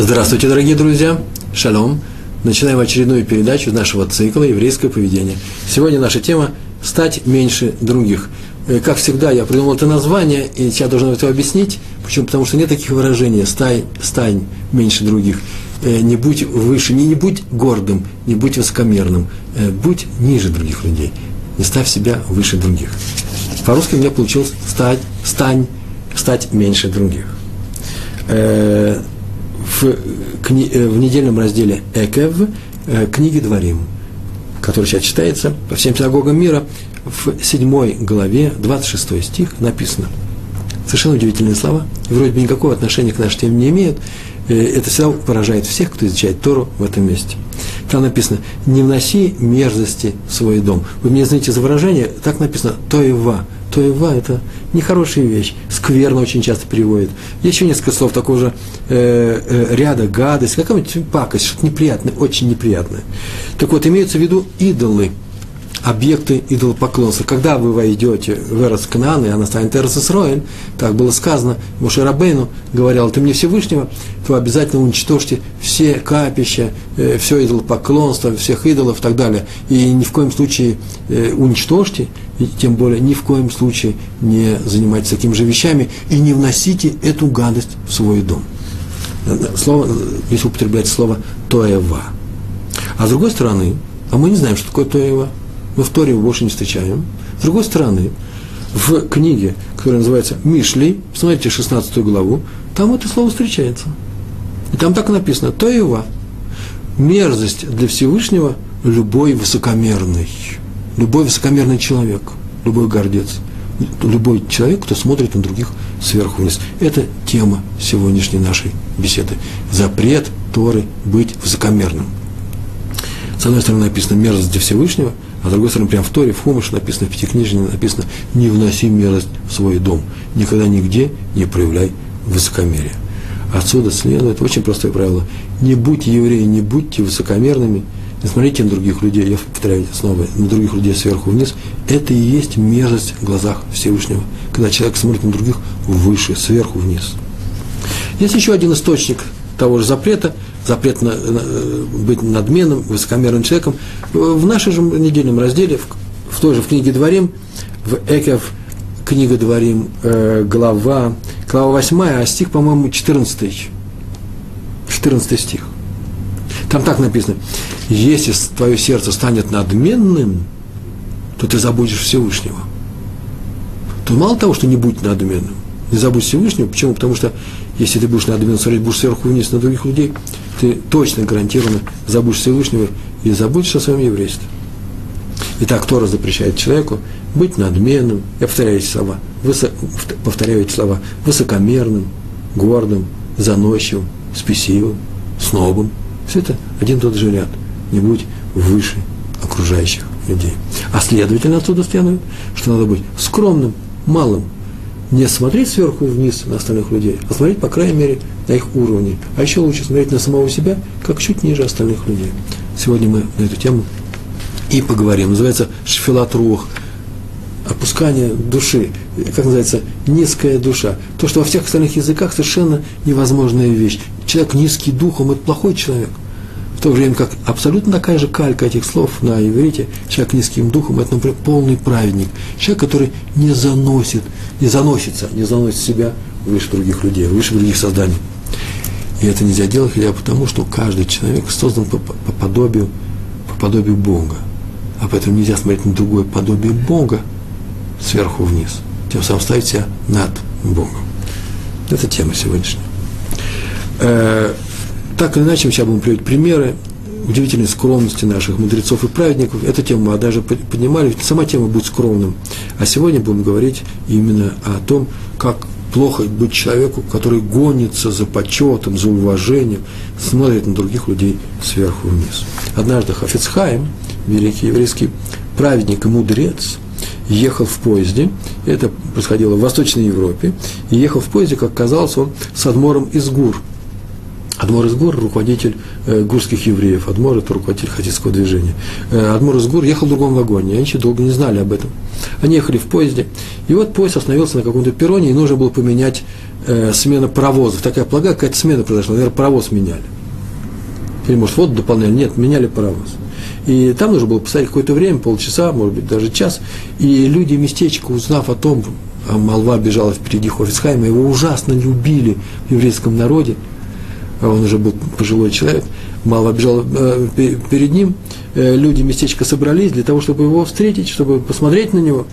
Здравствуйте, дорогие друзья! Шалом! Начинаем очередную передачу нашего цикла «Еврейское поведение». Сегодня наша тема – «Стать меньше других». Э, как всегда, я придумал это название, и сейчас должен это объяснить. Почему? Потому что нет таких выражений «стань, стань меньше других». Э, не будь выше, не, не будь гордым, не будь высокомерным, э, будь ниже других людей. Не ставь себя выше других. По-русски у меня получилось «стать, стань, стать меньше других» в, э, в недельном разделе Экев э, книги Дворим, который сейчас читается по всем синагогам мира, в 7 главе, 26 стих написано. Совершенно удивительные слова, и вроде бы никакого отношения к нашей теме не имеют. Э, это всегда поражает всех, кто изучает Тору в этом месте. Там написано, не вноси мерзости в свой дом. Вы мне знаете за выражение, так написано, тоева – то Ива – это нехорошая вещь, скверно очень часто переводит. Есть еще несколько слов такого же э, э, ряда, гадость, какая-нибудь пакость, что-то неприятное, очень неприятное. Так вот, имеются в виду идолы – объекты идолопоклонства. Когда вы войдете в Эрос Кнаан, и она станет Эрос так было сказано, Муше Рабейну говорил, ты мне Всевышнего, то обязательно уничтожьте все капища, э, все идолопоклонство, всех идолов и так далее. И ни в коем случае э, уничтожьте, и тем более ни в коем случае не занимайтесь такими же вещами и не вносите эту гадость в свой дом. Слово, если употреблять слово «тоева». А с другой стороны, а мы не знаем, что такое «тоева», мы в Торе его больше не встречаем. С другой стороны, в книге, которая называется Мишли, посмотрите 16 главу, там это слово встречается. И там так написано, то его мерзость для Всевышнего любой высокомерный, любой высокомерный человек, любой гордец, любой человек, кто смотрит на других сверху вниз. Это тема сегодняшней нашей беседы. Запрет Торы быть высокомерным. С одной стороны написано мерзость для Всевышнего – а с другой стороны, прямо в Торе, в Хумыше написано, в Пятикнижине написано, не вноси мерзость в свой дом. Никогда нигде не проявляй высокомерие. Отсюда следует очень простое правило. Не будьте евреи, не будьте высокомерными, не смотрите на других людей, я повторяю снова, на других людей сверху вниз. Это и есть мерзость в глазах Всевышнего, когда человек смотрит на других выше, сверху вниз. Есть еще один источник того же запрета – запрет на, на, быть надменным, высокомерным человеком. В нашем же недельном разделе, в, в той же в книге Дворим, в Экев, книга Дворим, э, глава, глава 8, а стих, по-моему, 14. 14 стих. Там так написано, если твое сердце станет надменным, то ты забудешь Всевышнего. То мало того, что не будь надменным, не забудь Всевышнего. Почему? Потому что если ты будешь надменным смотреть, будешь сверху вниз на других людей, ты точно гарантированно забудешь Всевышнего и забудешь о своем еврействе. Итак, Тора запрещает человеку быть надменным, я повторяю эти слова, высо, повторяю эти слова, высокомерным, гордым, заносчивым, спесивым, снобом. Все это один тот же ряд. Не будь выше окружающих людей. А следовательно, отсюда следует, что надо быть скромным, малым, не смотреть сверху вниз на остальных людей, а смотреть, по крайней мере, на их уровне. А еще лучше смотреть на самого себя, как чуть ниже остальных людей. Сегодня мы на эту тему и поговорим. Называется «Шфилат рух», опускание души, как называется, низкая душа. То, что во всех остальных языках совершенно невозможная вещь. Человек низкий духом – это плохой человек – в то время как абсолютно такая же калька этих слов на иврите, человек низким духом, это, например, полный праведник, человек, который не заносит, не заносится, не заносит себя выше других людей, выше других созданий. И это нельзя делать хотя потому, что каждый человек создан по, по подобию, по подобию Бога. А поэтому нельзя смотреть на другое подобие Бога сверху вниз. Тем самым ставить себя над Богом. Это тема сегодняшняя. Э, так или иначе, мы сейчас будем приводить примеры удивительной скромности наших мудрецов и праведников. Эту тему мы даже поднимали, сама тема будет скромным. А сегодня будем говорить именно о том, как плохо быть человеку, который гонится за почетом, за уважением, смотрит на других людей сверху вниз. Однажды Хафицхайм, великий еврейский праведник и мудрец, ехал в поезде, это происходило в Восточной Европе, и ехал в поезде, как казалось, он с адмором из Гур – Адмор из Гор – руководитель э, гурских евреев. Адмор – это руководитель хасидского движения. Э, Адмор из Гур ехал в другом вагоне, они еще долго не знали об этом. Они ехали в поезде, и вот поезд остановился на каком-то перроне, и нужно было поменять э, смена паровозов. Такая плага, какая-то смена произошла. Наверное, паровоз меняли. Или, может, воду дополняли. Нет, меняли паровоз. И там нужно было поставить какое-то время, полчаса, может быть, даже час. И люди местечко, узнав о том, а молва бежала впереди Хофицхайма, его ужасно любили в еврейском народе, а он уже был пожилой человек, мало бежал э, перед ним, э, люди местечко собрались для того, чтобы его встретить, чтобы посмотреть на него,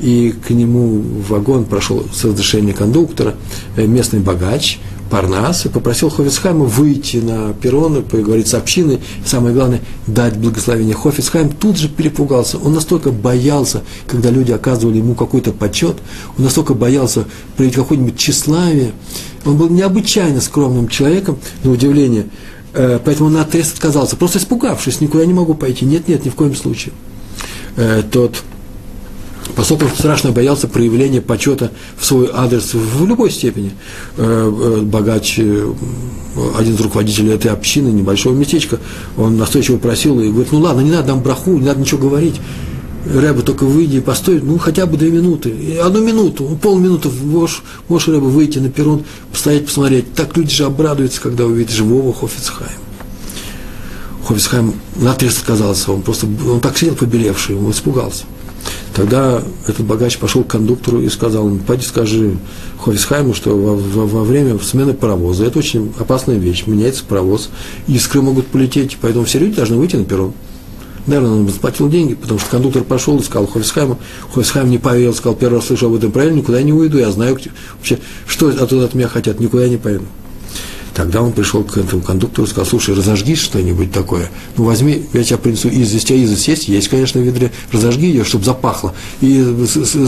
и к нему в вагон прошел с разрешения кондуктора э, местный богач, Парнас, и попросил Хофицхайма выйти на перрон и поговорить с общиной, самое главное, дать благословение. Хофицхайм тут же перепугался, он настолько боялся, когда люди оказывали ему какой-то почет, он настолько боялся проявить какое-нибудь тщеславие, он был необычайно скромным человеком, на удивление, э, поэтому он наотрез отказался, просто испугавшись, никуда не могу пойти, нет, нет, ни в коем случае. Э, тот поскольку страшно боялся проявления почета в свой адрес в любой степени. Э, э, богач, э, один из руководителей этой общины, небольшого местечка, он настойчиво просил и говорит, ну ладно, не надо нам браху, не надо ничего говорить. Рэба, только выйди и постой, ну, хотя бы две минуты, одну минуту, ну, полминуты, можешь, можешь Рэба, выйти на перрон, постоять, посмотреть. Так люди же обрадуются, когда увидят живого Хофицхайма. Хофицхайм наотрез отказался, он просто, он так сидел побелевший, он испугался. Тогда этот богач пошел к кондуктору и сказал пойди скажи Хофисхайму, что во, во, во время смены паровоза, это очень опасная вещь, меняется паровоз, искры могут полететь, поэтому все люди должны выйти на перрон. Наверное, он заплатил деньги, потому что кондуктор пошел и сказал Хофисхайму, Хофисхайм не поверил, сказал, первый раз слышал об этом правильно, никуда не уйду, я знаю вообще, что оттуда от меня хотят, никуда не поеду. Тогда он пришел к этому кондуктору и сказал, слушай, разожги что-нибудь такое. Ну, возьми, я тебя принесу известь, а известь есть, есть, конечно, в ведре, разожги ее, чтобы запахло. И,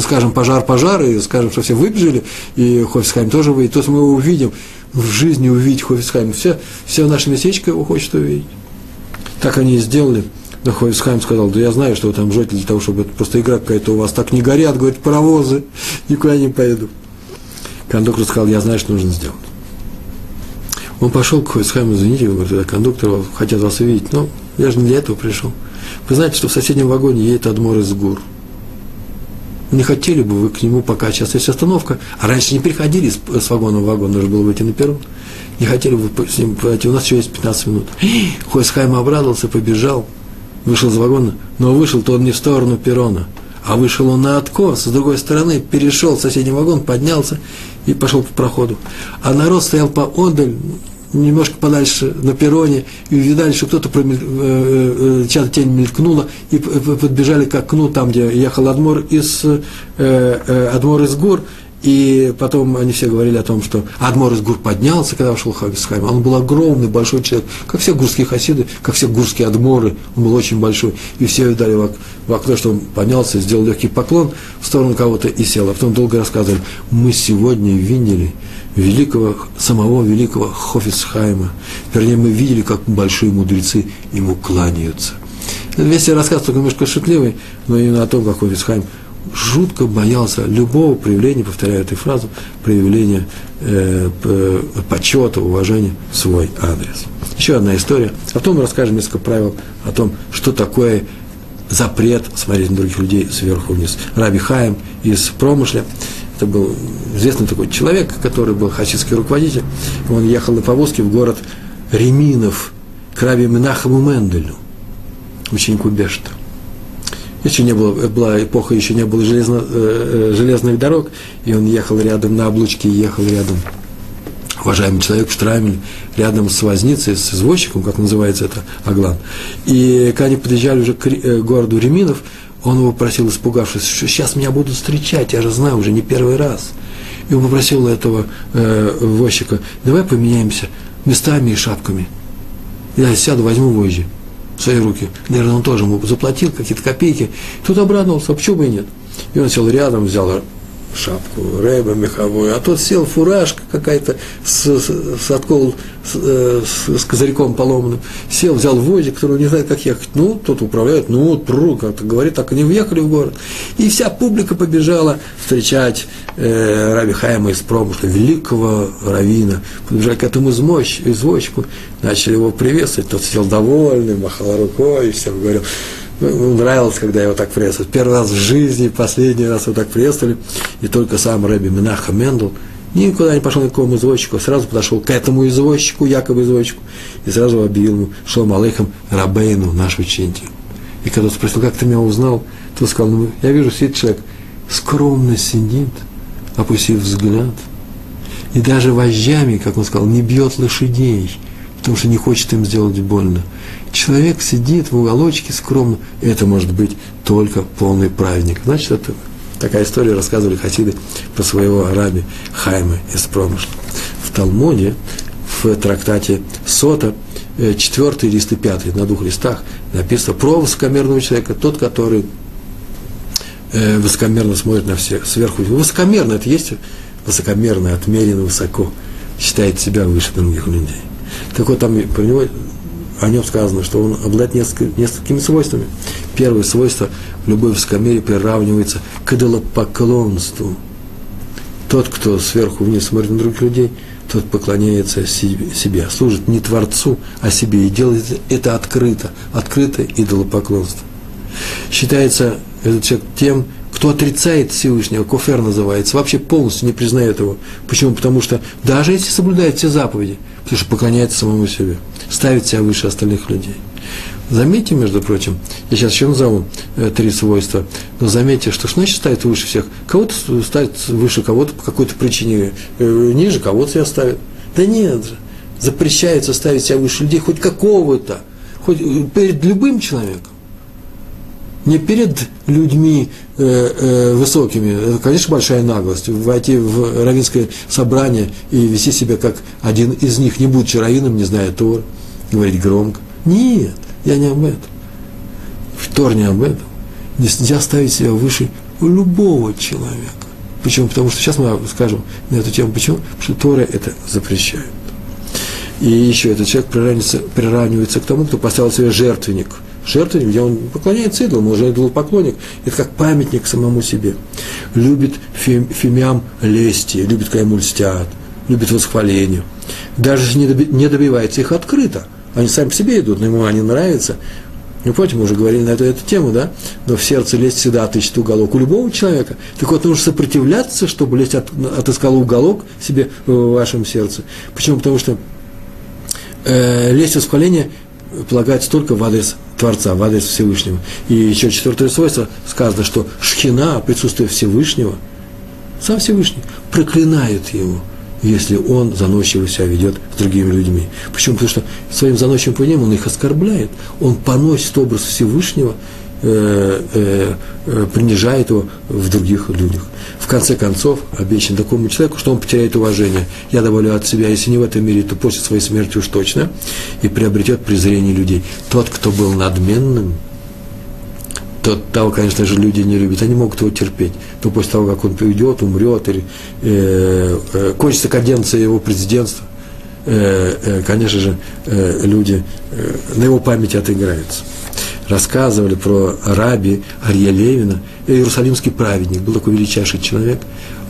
скажем, пожар, пожар, и скажем, что все выбежали, и Хофисхайм тоже выйдет. То есть мы его увидим, в жизни увидеть Хофисхайм. Все, все наше местечко его хочет увидеть. Так они и сделали. Да Хофисхайм сказал, да я знаю, что вы там ждете для того, чтобы это просто игра какая-то у вас так не горят, говорит, паровозы, никуда не поеду. Кондуктор сказал, я знаю, что нужно сделать. Он пошел к Хойсхайму, извините, говорит, это кондуктор, хотят вас увидеть. Но я же не для этого пришел. Вы знаете, что в соседнем вагоне едет Адмор из Гур. Не хотели бы вы к нему, пока сейчас есть остановка, а раньше не приходили с, с вагона в вагон, нужно было выйти на перрон. Не хотели бы с ним пойти, у нас еще есть 15 минут. Хойсхайм обрадовался, побежал, вышел из вагона, но вышел-то он не в сторону перрона, а вышел он на откос, с другой стороны, перешел в соседний вагон, поднялся и пошел по проходу. А народ стоял поодаль, немножко подальше на перроне, и увидали, что кто-то промель... э, э, чья-то тень мелькнула, и подбежали к окну, там, где ехал Адмор из, э, э, Адмор из гор, и потом они все говорили о том, что Адмор из Гур поднялся, когда вошел Хагисхайм. Он был огромный, большой человек, как все гурские хасиды, как все гурские адморы. Он был очень большой. И все видали в окно, что он поднялся, сделал легкий поклон в сторону кого-то и сел. А потом долго рассказывали, мы сегодня видели великого, самого великого Хофицхайма. Вернее, мы видели, как большие мудрецы ему кланяются. Весь рассказ только немножко шутливый, но именно о том, как Хофицхайм жутко боялся любого проявления, повторяю эту фразу, проявления э, почета, уважения в свой адрес. Еще одна история. А потом расскажем несколько правил о том, что такое запрет смотреть на других людей сверху вниз. Раби Хаим из промышля. Это был известный такой человек, который был хасидский руководитель. Он ехал на повозке в город Реминов к Раби Менахаму Менделю, ученику Бешта еще не было, была эпоха, еще не было железно, э, э, железных дорог, и он ехал рядом на облучке, ехал рядом, уважаемый человек в Штрамель, рядом с возницей, с извозчиком, как называется это, Аглан. И когда они подъезжали уже к э, городу Реминов, он его просил, испугавшись, что сейчас меня будут встречать, я же знаю, уже не первый раз. И он попросил этого э, возчика, давай поменяемся местами и шапками. Я сяду, возьму вожжи в свои руки. Наверное, он тоже ему заплатил какие-то копейки. Тут обрадовался, а почему бы и нет? И он сел рядом, взял шапку, рэба меховую, а тот сел фуражка какая-то с, с, с откол, с, э, с, козырьком поломанным, сел, взял возик, который не знает, как ехать. Ну, тот управляет, ну, пру, как-то говорит, так они въехали в город. И вся публика побежала встречать э, Раби Хайма из промысла, великого равина. Побежали к этому извозчику, начали его приветствовать, тот сел довольный, махал рукой, и всем говорил, нравилось, когда его так приветствовали. Первый раз в жизни, последний раз его так приветствовали. И только сам Рэби Минаха Мендел никуда не пошел ни к какому извозчику, сразу подошел к этому извозчику, якобы извозчику, и сразу объявил ему Шалом Алейхам Рабейну, наш учитель. И когда он спросил, как ты меня узнал, то сказал, ну, я вижу, сидит человек, скромно сидит, опустив взгляд, и даже вожжами, как он сказал, не бьет лошадей, потому что не хочет им сделать больно. Человек сидит в уголочке скромно, и это может быть только полный праведник. Значит, это такая история рассказывали хасиды про своего араби Хайма из промышла. В Талмуде, в трактате Сота, э, четвертый лист и пятый, на двух листах, написано про высокомерного человека, тот, который э, высокомерно смотрит на всех сверху. Высокомерно, это есть высокомерно, отмеренно высоко, считает себя выше других людей. Так вот, там про него, о нем сказано, что он обладает несколькими, несколькими свойствами. Первое свойство в любой высокомерии приравнивается к идолопоклонству. Тот, кто сверху вниз смотрит на других людей, тот поклоняется себе, служит не Творцу, а себе, и делает это открыто, открыто идолопоклонство. Считается этот человек тем, кто отрицает Всевышнего, кофер называется, вообще полностью не признает его. Почему? Потому что даже если соблюдает все заповеди, потому что поклоняется самому себе, ставит себя выше остальных людей. Заметьте, между прочим, я сейчас еще назову э, три свойства, но заметьте, что что значит ставит выше всех? Кого-то ставит выше кого-то по какой-то причине, э, ниже кого-то себя ставит. Да нет же, запрещается ставить себя выше людей хоть какого-то, хоть э, перед любым человеком не перед людьми э, э, высокими, это, конечно, большая наглость, войти в равинское собрание и вести себя как один из них, не будучи раввином, не зная Тор, говорить громко. Нет, я не об этом. Тор не об этом. Нельзя ставить себя выше любого человека. Почему? Потому что сейчас мы скажем на эту тему. Почему? Потому что Тора это запрещает. И еще этот человек приравнивается, приравнивается к тому, кто поставил себе жертвенник – жертвенник, где он поклоняется идолам, он уже идолопоклонник. Это как памятник самому себе. Любит фем, фемиам лести, любит, когда ему льстят, любит восхваление. Даже не добивается их открыто, они сами по себе идут, но ему они нравятся. Ну, помните, мы уже говорили на эту, эту тему, да? Но в сердце лезть всегда отыщет уголок у любого человека. Так вот, нужно сопротивляться, чтобы лезть от, отыскал уголок себе в вашем сердце. Почему? Потому что э, лезть восхваление полагается только в адрес Творца, в адрес Всевышнего. И еще четвертое свойство сказано, что шхина, присутствие Всевышнего, сам Всевышний, проклинает его, если он заносчиво себя ведет с другими людьми. Почему? Потому что своим заносчивым поведением он их оскорбляет, он поносит образ Всевышнего Э, э, э, принижает его в других людях. В конце концов, обещан такому человеку, что он потеряет уважение. Я добавлю от себя, если не в этом мире, то после своей смерти уж точно, и приобретет презрение людей. Тот, кто был надменным, тот, того, конечно же, люди не любят, они могут его терпеть. Но после того, как он уйдет, умрет, или э, э, кончится каденция его президентства, э, э, конечно же, э, люди э, на его памяти отыграются рассказывали про раби Арье Левина, иерусалимский праведник, был такой величайший человек.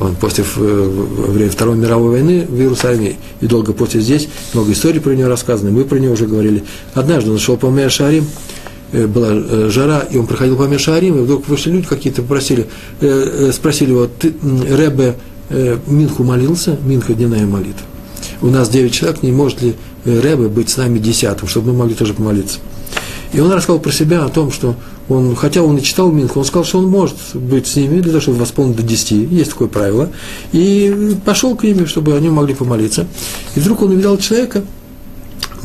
Он после во время Второй мировой войны в Иерусалиме и долго после здесь, много историй про него рассказано, мы про него уже говорили. Однажды он шел по э, была э, жара, и он проходил по Меашарим, и вдруг вышли люди какие-то, попросили, э, спросили его, ты, Ребе, Минху молился, Минха дневная молитва. У нас девять человек, не может ли Ребе быть с нами десятым, чтобы мы могли тоже помолиться. И он рассказал про себя о том, что он, хотя он и читал Минху, он сказал, что он может быть с ними для того, чтобы восполнить до 10, есть такое правило, и пошел к ним, чтобы они могли помолиться. И вдруг он увидел человека,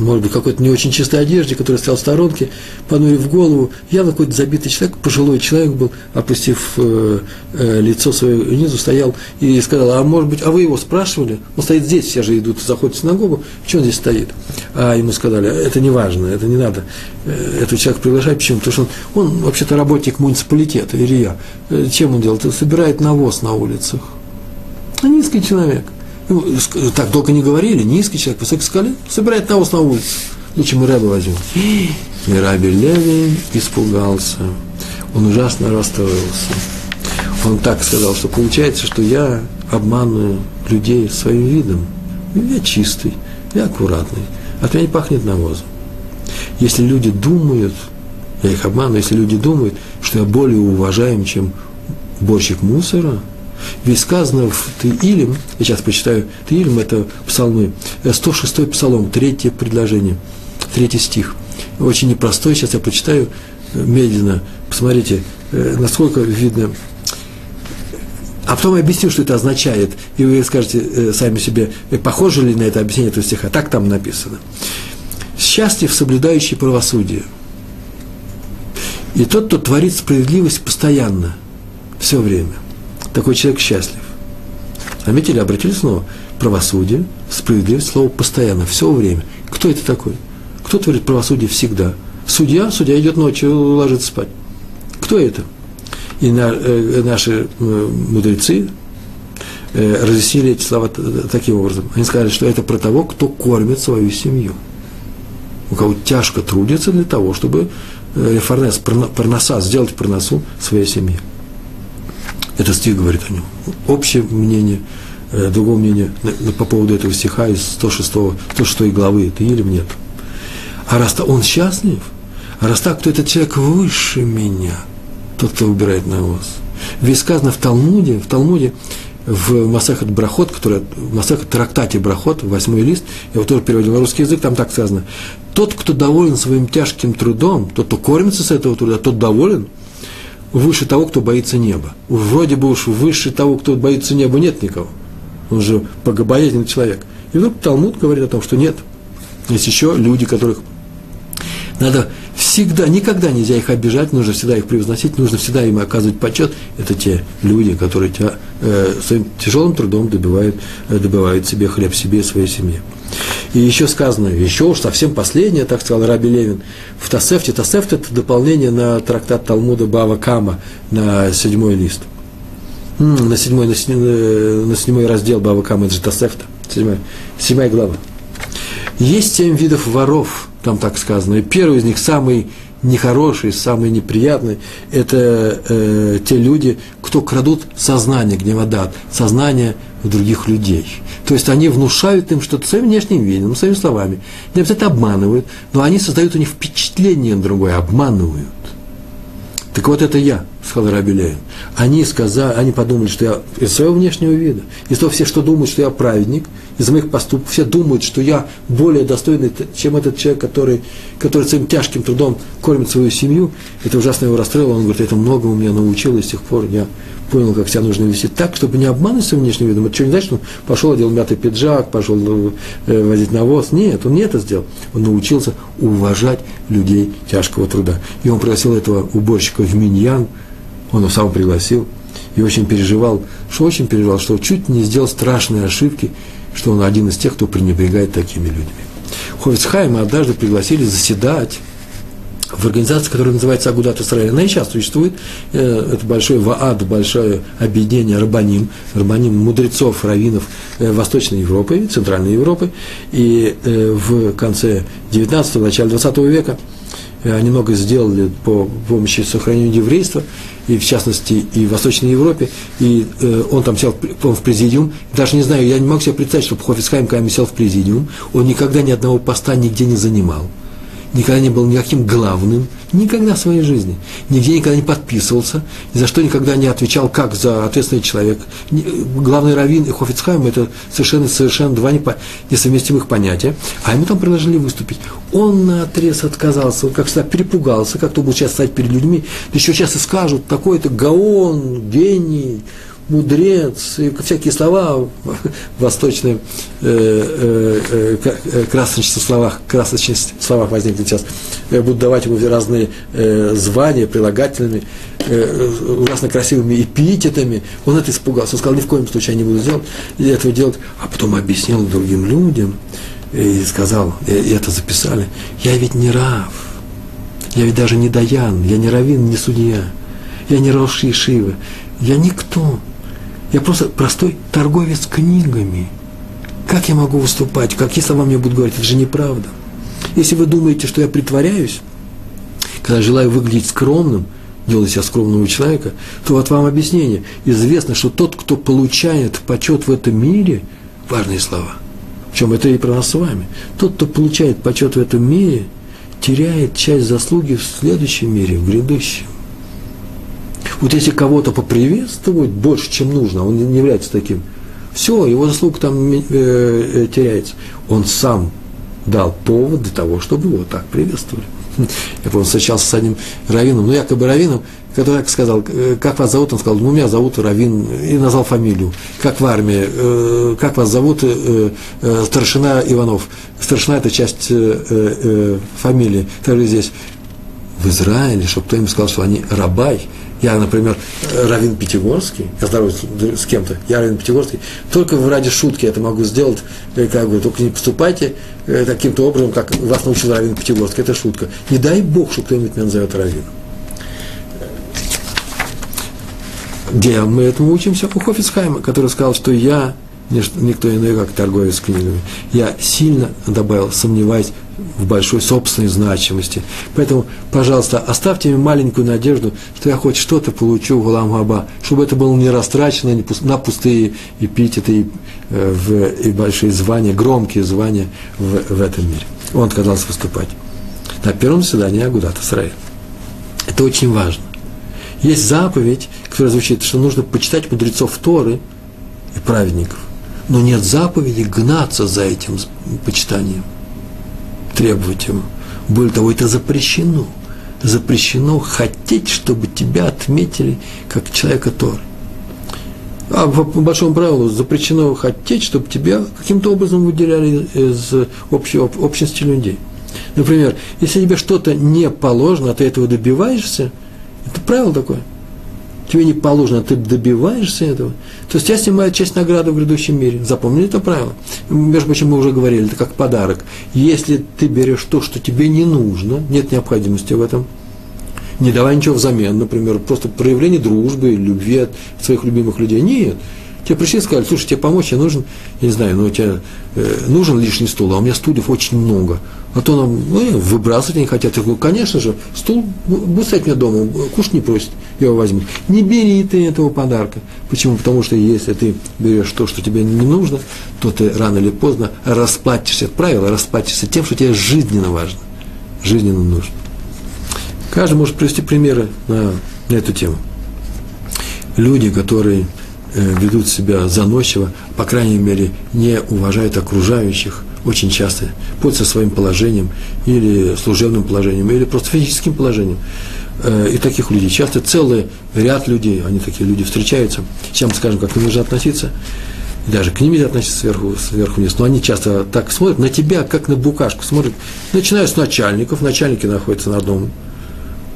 может быть, какой-то не очень чистой одежде, который стоял в сторонке, понурив голову, явно какой-то забитый человек, пожилой человек был, опустив э, э, лицо свое низу, стоял и сказал, а может быть, а вы его спрашивали? Он стоит здесь, все же идут, заходят в синагогу, что он здесь стоит? А ему сказали, это не важно, это не надо, э, этого человека приглашать, почему? Потому что он, он вообще-то работник муниципалитета, Илья. Э, чем он делает? Он собирает навоз на улицах. Низкий человек – ну, так долго не говорили, низкий человек, высокий скале, собирает навоз на улице. Лучше мы Рэба возьмем. И Раби Леви испугался. Он ужасно расстроился. Он так сказал, что получается, что я обманываю людей своим видом. Я чистый, я аккуратный. От меня не пахнет навозом. Если люди думают, я их обманываю, если люди думают, что я более уважаем, чем борщик мусора, Ведь сказано в Таилим, я сейчас прочитаю Таилим, это псалмы, 106-й псалом, третье предложение, третий стих. Очень непростой, сейчас я прочитаю медленно. Посмотрите, насколько видно а потом я объясню, что это означает, и вы скажете э, сами себе, э, похоже ли на это объяснение этого стиха. Так там написано. Счастлив, соблюдающий правосудие. И тот, кто творит справедливость постоянно, все время. Такой человек счастлив. Заметили, обратили снова? Правосудие, справедливость, слово постоянно, все время. Кто это такой? Кто творит правосудие всегда? Судья, судья идет ночью, ложится спать. Кто это? И на, э, наши э, мудрецы э, разъяснили эти слова таким образом. Они сказали, что это про того, кто кормит свою семью. У кого тяжко трудится для того, чтобы рефорнес, парноса, сделать парносу своей семье. Это стих говорит о нем. Общее мнение, другое мнение по поводу этого стиха из 106, 106 главы, это или нет. А раз он счастлив, а раз так, то этот человек выше меня – тот, кто выбирает навоз. Ведь сказано в Талмуде, в Талмуде, в Масахат Брахот, который, в Масахат Трактате Брахот, восьмой лист, я его тоже переводил на русский язык, там так сказано, тот, кто доволен своим тяжким трудом, тот, кто кормится с этого труда, тот доволен, выше того, кто боится неба. Вроде бы уж выше того, кто боится неба, нет никого. Он же богобоязненный человек. И вдруг Талмуд говорит о том, что нет. Есть еще люди, которых надо всегда, никогда нельзя их обижать, нужно всегда их превозносить, нужно всегда им оказывать почет. Это те люди, которые тебя, э, своим тяжелым трудом добивают, э, добывают себе хлеб себе и своей семье. И еще сказано, еще уж совсем последнее, так сказал Раби Левин, в Тасефте. Тасефт – это дополнение на трактат Талмуда Бава Кама на седьмой лист. На седьмой, на седьмой, на седьмой раздел Бава Кама, это же Тасефта, седьмая, седьмая глава. Есть семь видов воров – там так сказано. И первый из них, самый нехороший, самый неприятный, это э, те люди, кто крадут сознание, гневодат, сознание других людей. То есть они внушают им что-то своим внешним видом, своими словами. Не обязательно обманывают, но они создают у них впечатление другое, обманывают. Так вот это я, сказал Раби Левин. Они сказали, они подумали, что я из своего внешнего вида, из того все, что думают, что я праведник, из моих поступков, все думают, что я более достойный, чем этот человек, который, который своим тяжким трудом кормит свою семью. Это ужасно его расстроило. Он говорит, это многому меня научил, и с тех пор я понял, как себя нужно вести так, чтобы не обмануть своим внешним видом. Это что, не значит, что он пошел, одел мятый пиджак, пошел э, возить навоз. Нет, он не это сделал. Он научился уважать людей тяжкого труда. И он пригласил этого уборщика в Миньян, он его сам пригласил, и очень переживал, что очень переживал, что чуть не сделал страшные ошибки, что он один из тех, кто пренебрегает такими людьми. Ховицхайма однажды пригласили заседать в организации, которая называется Агудат Исраиль. Она и сейчас существует. Э, это большое ВААД, большое объединение Рабаним, Рабаним мудрецов, раввинов э, Восточной Европы, Центральной Европы. И э, в конце 19-го, начале 20 века они много сделали по помощи сохранению еврейства, и в частности и в Восточной Европе, и он там сел в президиум, даже не знаю, я не могу себе представить, чтобы Хофисхайм Кайм сел в президиум, он никогда ни одного поста нигде не занимал – никогда не был никаким главным, никогда в своей жизни, нигде никогда не подписывался, ни за что никогда не отвечал как за ответственный человек. Главный раввин и Хофицхайм – это совершенно, совершенно два несовместимых понятия, а ему там предложили выступить. Он на отрез отказался, он как всегда перепугался, как то будет сейчас стать перед людьми, еще часто скажут, такой-то гаон, гений, мудрец, и всякие слова восточные, э, э, э, красочности словах, красочность в словах возникнет сейчас, э, будут давать ему разные э, звания, прилагательными, э, ужасно красивыми эпитетами. Он это испугался, он сказал, ни в коем случае я не буду делать, этого делать, а потом объяснил другим людям и сказал, и это записали, я ведь не рав, я ведь даже не Даян, я не равин, не судья, я не Рош Ешива, я никто. Я просто простой торговец книгами. Как я могу выступать? Какие слова мне будут говорить? Это же неправда. Если вы думаете, что я притворяюсь, когда желаю выглядеть скромным, делаю себя скромного человека, то вот вам объяснение. Известно, что тот, кто получает почет в этом мире, важные слова, в чем это и про нас с вами, тот, кто получает почет в этом мире, теряет часть заслуги в следующем мире, в грядущем. Вот если кого-то поприветствовать больше, чем нужно, он не является таким, все, его заслуга там э, э, теряется. Он сам дал повод для того, чтобы его так приветствовали. Я помню, встречался с одним раввином, ну, якобы раввином, который сказал, «Э, как вас зовут? Он сказал, ну, меня зовут Равин, и назвал фамилию. Как в армии, э, как вас зовут? Э, старшина Иванов. Старшина – это часть фамилии. Также здесь в Израиле, чтобы кто-нибудь сказал, что они рабай, я, например, Равин Пятигорский, я здороваюсь с кем-то, я Равин Пятигорский, только ради шутки это могу сделать, как бы, только не поступайте таким-то образом, как вас научил Равин Пятигорский, это шутка. Не дай Бог, что кто-нибудь меня назовет Равином. Где мы этому учимся? У Хофицхайма, который сказал, что я, никто иной, как торговец книгами, я сильно добавил, сомневаясь в большой собственной значимости. Поэтому, пожалуйста, оставьте мне маленькую надежду, что я хоть что-то получу в Габа, чтобы это было не растрачено на пустые эпитеты и, э, в, и большие звания, громкие звания в, в этом мире. Он отказался выступать на первом заседании Агудата Сраил. Это очень важно. Есть заповедь, которая звучит, что нужно почитать мудрецов Торы и праведников. Но нет заповеди гнаться за этим почитанием, требовать его. Более того, это запрещено. Запрещено хотеть, чтобы тебя отметили как человека Торы. А по большому правилу запрещено хотеть, чтобы тебя каким-то образом выделяли из общей, общности людей. Например, если тебе что-то не положено, а ты этого добиваешься – это правило такое. Тебе не положено, ты добиваешься этого. То есть я снимаю часть награды в грядущем мире. Запомни это правило. Между прочим, мы уже говорили, это как подарок. Если ты берешь то, что тебе не нужно, нет необходимости в этом, не давай ничего взамен, например, просто проявление дружбы, любви от своих любимых людей. Нет. Тебе пришли и сказали, слушай, тебе помочь, я нужен, я не знаю, но у тебя э, нужен лишний стул, а у меня стульев очень много. А то нам ну, выбрасывать не хотят. Я говорю, конечно же, стул будет стоять у меня дома, кушать не просит, я его возьму. Не бери ты этого подарка. Почему? Потому что если ты берешь то, что тебе не нужно, то ты рано или поздно расплатишься, правило, расплатишься тем, что тебе жизненно важно, жизненно нужно. Каждый может привести примеры на, на эту тему. Люди, которые Э, ведут себя заносчиво, по крайней мере, не уважают окружающих, очень часто пользуются своим положением или служебным положением, или просто физическим положением. Э, и таких людей часто целый ряд людей, они такие люди встречаются. Мы скажем, как к ним нужно относиться. Даже к ним нельзя относиться сверху, сверху вниз. Но они часто так смотрят на тебя, как на букашку. Смотрят, начиная с начальников. Начальники находятся на одном,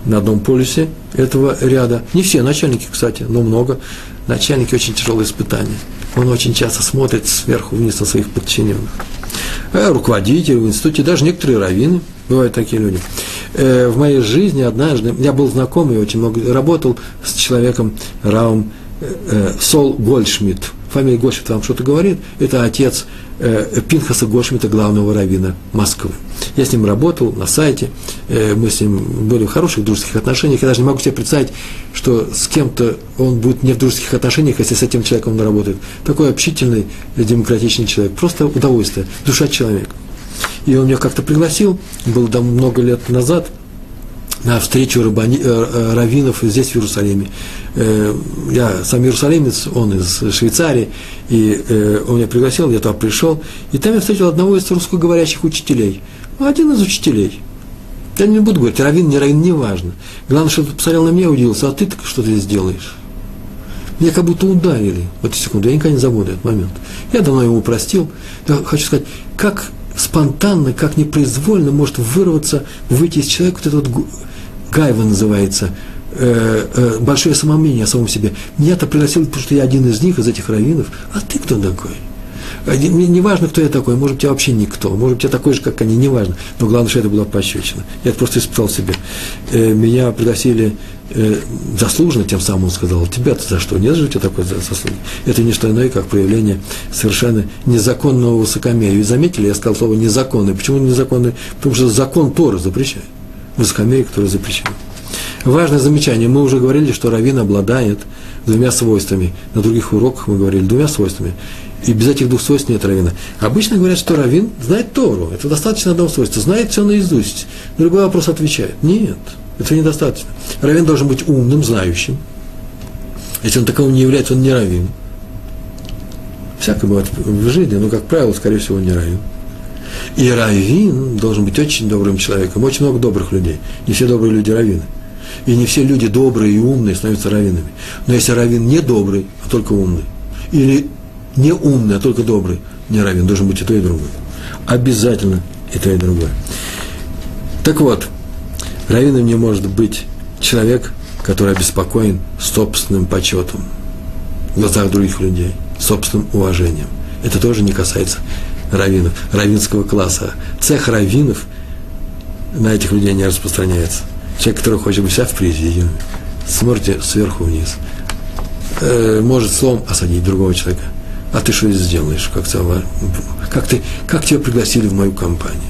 на одном полюсе этого ряда. Не все начальники, кстати, но много начальники очень тяжелые испытания. Он очень часто смотрит сверху вниз на своих подчиненных. А руководители в институте, даже некоторые раввины, бывают такие люди. Э, в моей жизни однажды, я был знакомый, очень много работал с человеком Раум э, э, Сол Гольдшмидт. Фамилия Гольдшмидт вам что-то говорит? Это отец э, Пинхаса Гольдшмидта, главного раввина Москвы. Я с ним работал на сайте, э, мы с ним были в хороших дружеских отношениях. Я даже не могу себе представить, что с кем-то он будет не в дружеских отношениях, если с этим человеком он работает. Такой общительный, демократичный человек. Просто удовольствие, душа человека. И он меня как-то пригласил, был там много лет назад, на встречу рабани, э, э, раввинов здесь, в Иерусалиме. Я сам иерусалимец, он из Швейцарии, и он меня пригласил, я туда пришел, и там я встретил одного из русскоговорящих учителей – один из учителей. Я не буду говорить, равин, не равин, не важно. Главное, что ты посмотрел на меня удивился, а ты что ты здесь делаешь? Меня как будто ударили в эту секунду, я никогда не забуду этот момент. Я давно ему простил. Я хочу сказать, как спонтанно, как непроизвольно может вырваться, выйти из человека вот этот вот гайва называется, э, э, большое самомнение о самом себе. Меня-то пригласили, потому что я один из них, из этих раввинов. А ты кто такой? Мне не важно, кто я такой, может быть, я вообще никто, может быть, я такой же, как они, не важно. Но главное, что это было пощечина. Я это просто испытал себе. Э, меня пригласили э, заслуженно, тем самым он сказал, тебя-то за что? Нет же у тебя такой заслуги. Это не что иное, как проявление совершенно незаконного высокомерия. И заметили, я сказал слово незаконный. Почему незаконный? Потому что закон Тора запрещает. Высокомерие, которое запрещено. Важное замечание. Мы уже говорили, что раввин обладает двумя свойствами. На других уроках мы говорили двумя свойствами. И без этих двух свойств нет равина. Обычно говорят, что равин знает Тору. Это достаточно одного свойства. Знает все наизусть. На любой вопрос отвечает. Нет, это недостаточно. Равин должен быть умным, знающим. Если он таковым не является, он не раввин. Всякое бывает в жизни, но, как правило, скорее всего, не раввин. И раввин должен быть очень добрым человеком. Очень много добрых людей. Не все добрые люди раввины. И не все люди добрые и умные становятся раввинами. Но если раввин не добрый, а только умный, или не умный, а только добрый, не раввин, должен быть и то, и другое. Обязательно и то, и другое. Так вот, раввином не может быть человек, который обеспокоен собственным почетом в глазах других людей, собственным уважением. Это тоже не касается раввинов, раввинского класса. Цех раввинов на этих людей не распространяется. Человек, который хочет быть вся в президиуме, смотрите сверху вниз, э, может словом осадить другого человека. А ты что здесь делаешь? Как, как, ты, как тебя пригласили в мою компанию?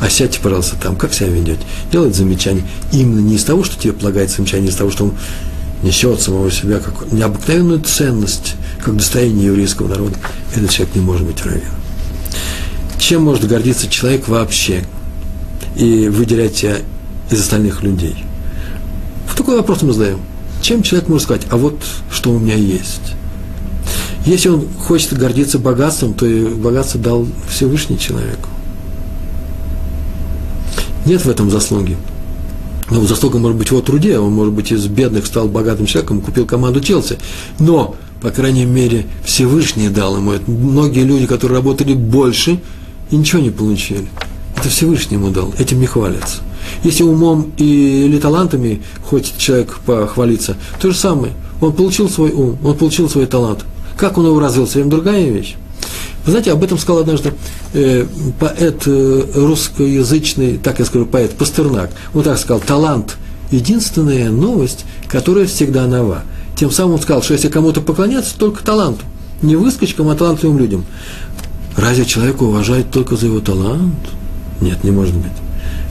А сядьте, пожалуйста, там, как себя ведете? Делает замечание. Именно не из того, что тебе полагается замечание, а из того, что он несет самого себя как необыкновенную ценность, как достояние еврейского народа. Этот человек не может быть равен. Чем может гордиться человек вообще и выделять себя из остальных людей? В такой вопрос мы задаем. Чем человек может сказать, а вот что у меня есть? Если он хочет гордиться богатством, то и богатство дал Всевышний человеку. Нет в этом заслуги. Но заслуга может быть в его труде, он, может быть, из бедных стал богатым человеком, купил команду Челси. Но, по крайней мере, Всевышний дал ему это. Многие люди, которые работали больше, и ничего не получили. Это Всевышний ему дал, этим не хвалятся. Если умом и, или талантами хочет человек похвалиться, то же самое. Он получил свой ум, он получил свой талант. Как он его развил, совсем другая вещь. Вы знаете, об этом сказал однажды э, поэт э, русскоязычный, так я скажу, поэт Пастернак. Он так сказал, талант – единственная новость, которая всегда нова. Тем самым он сказал, что если кому-то поклоняться, только таланту. Не выскочкам, а талантливым людям. Разве человека уважают только за его талант? Нет, не может быть.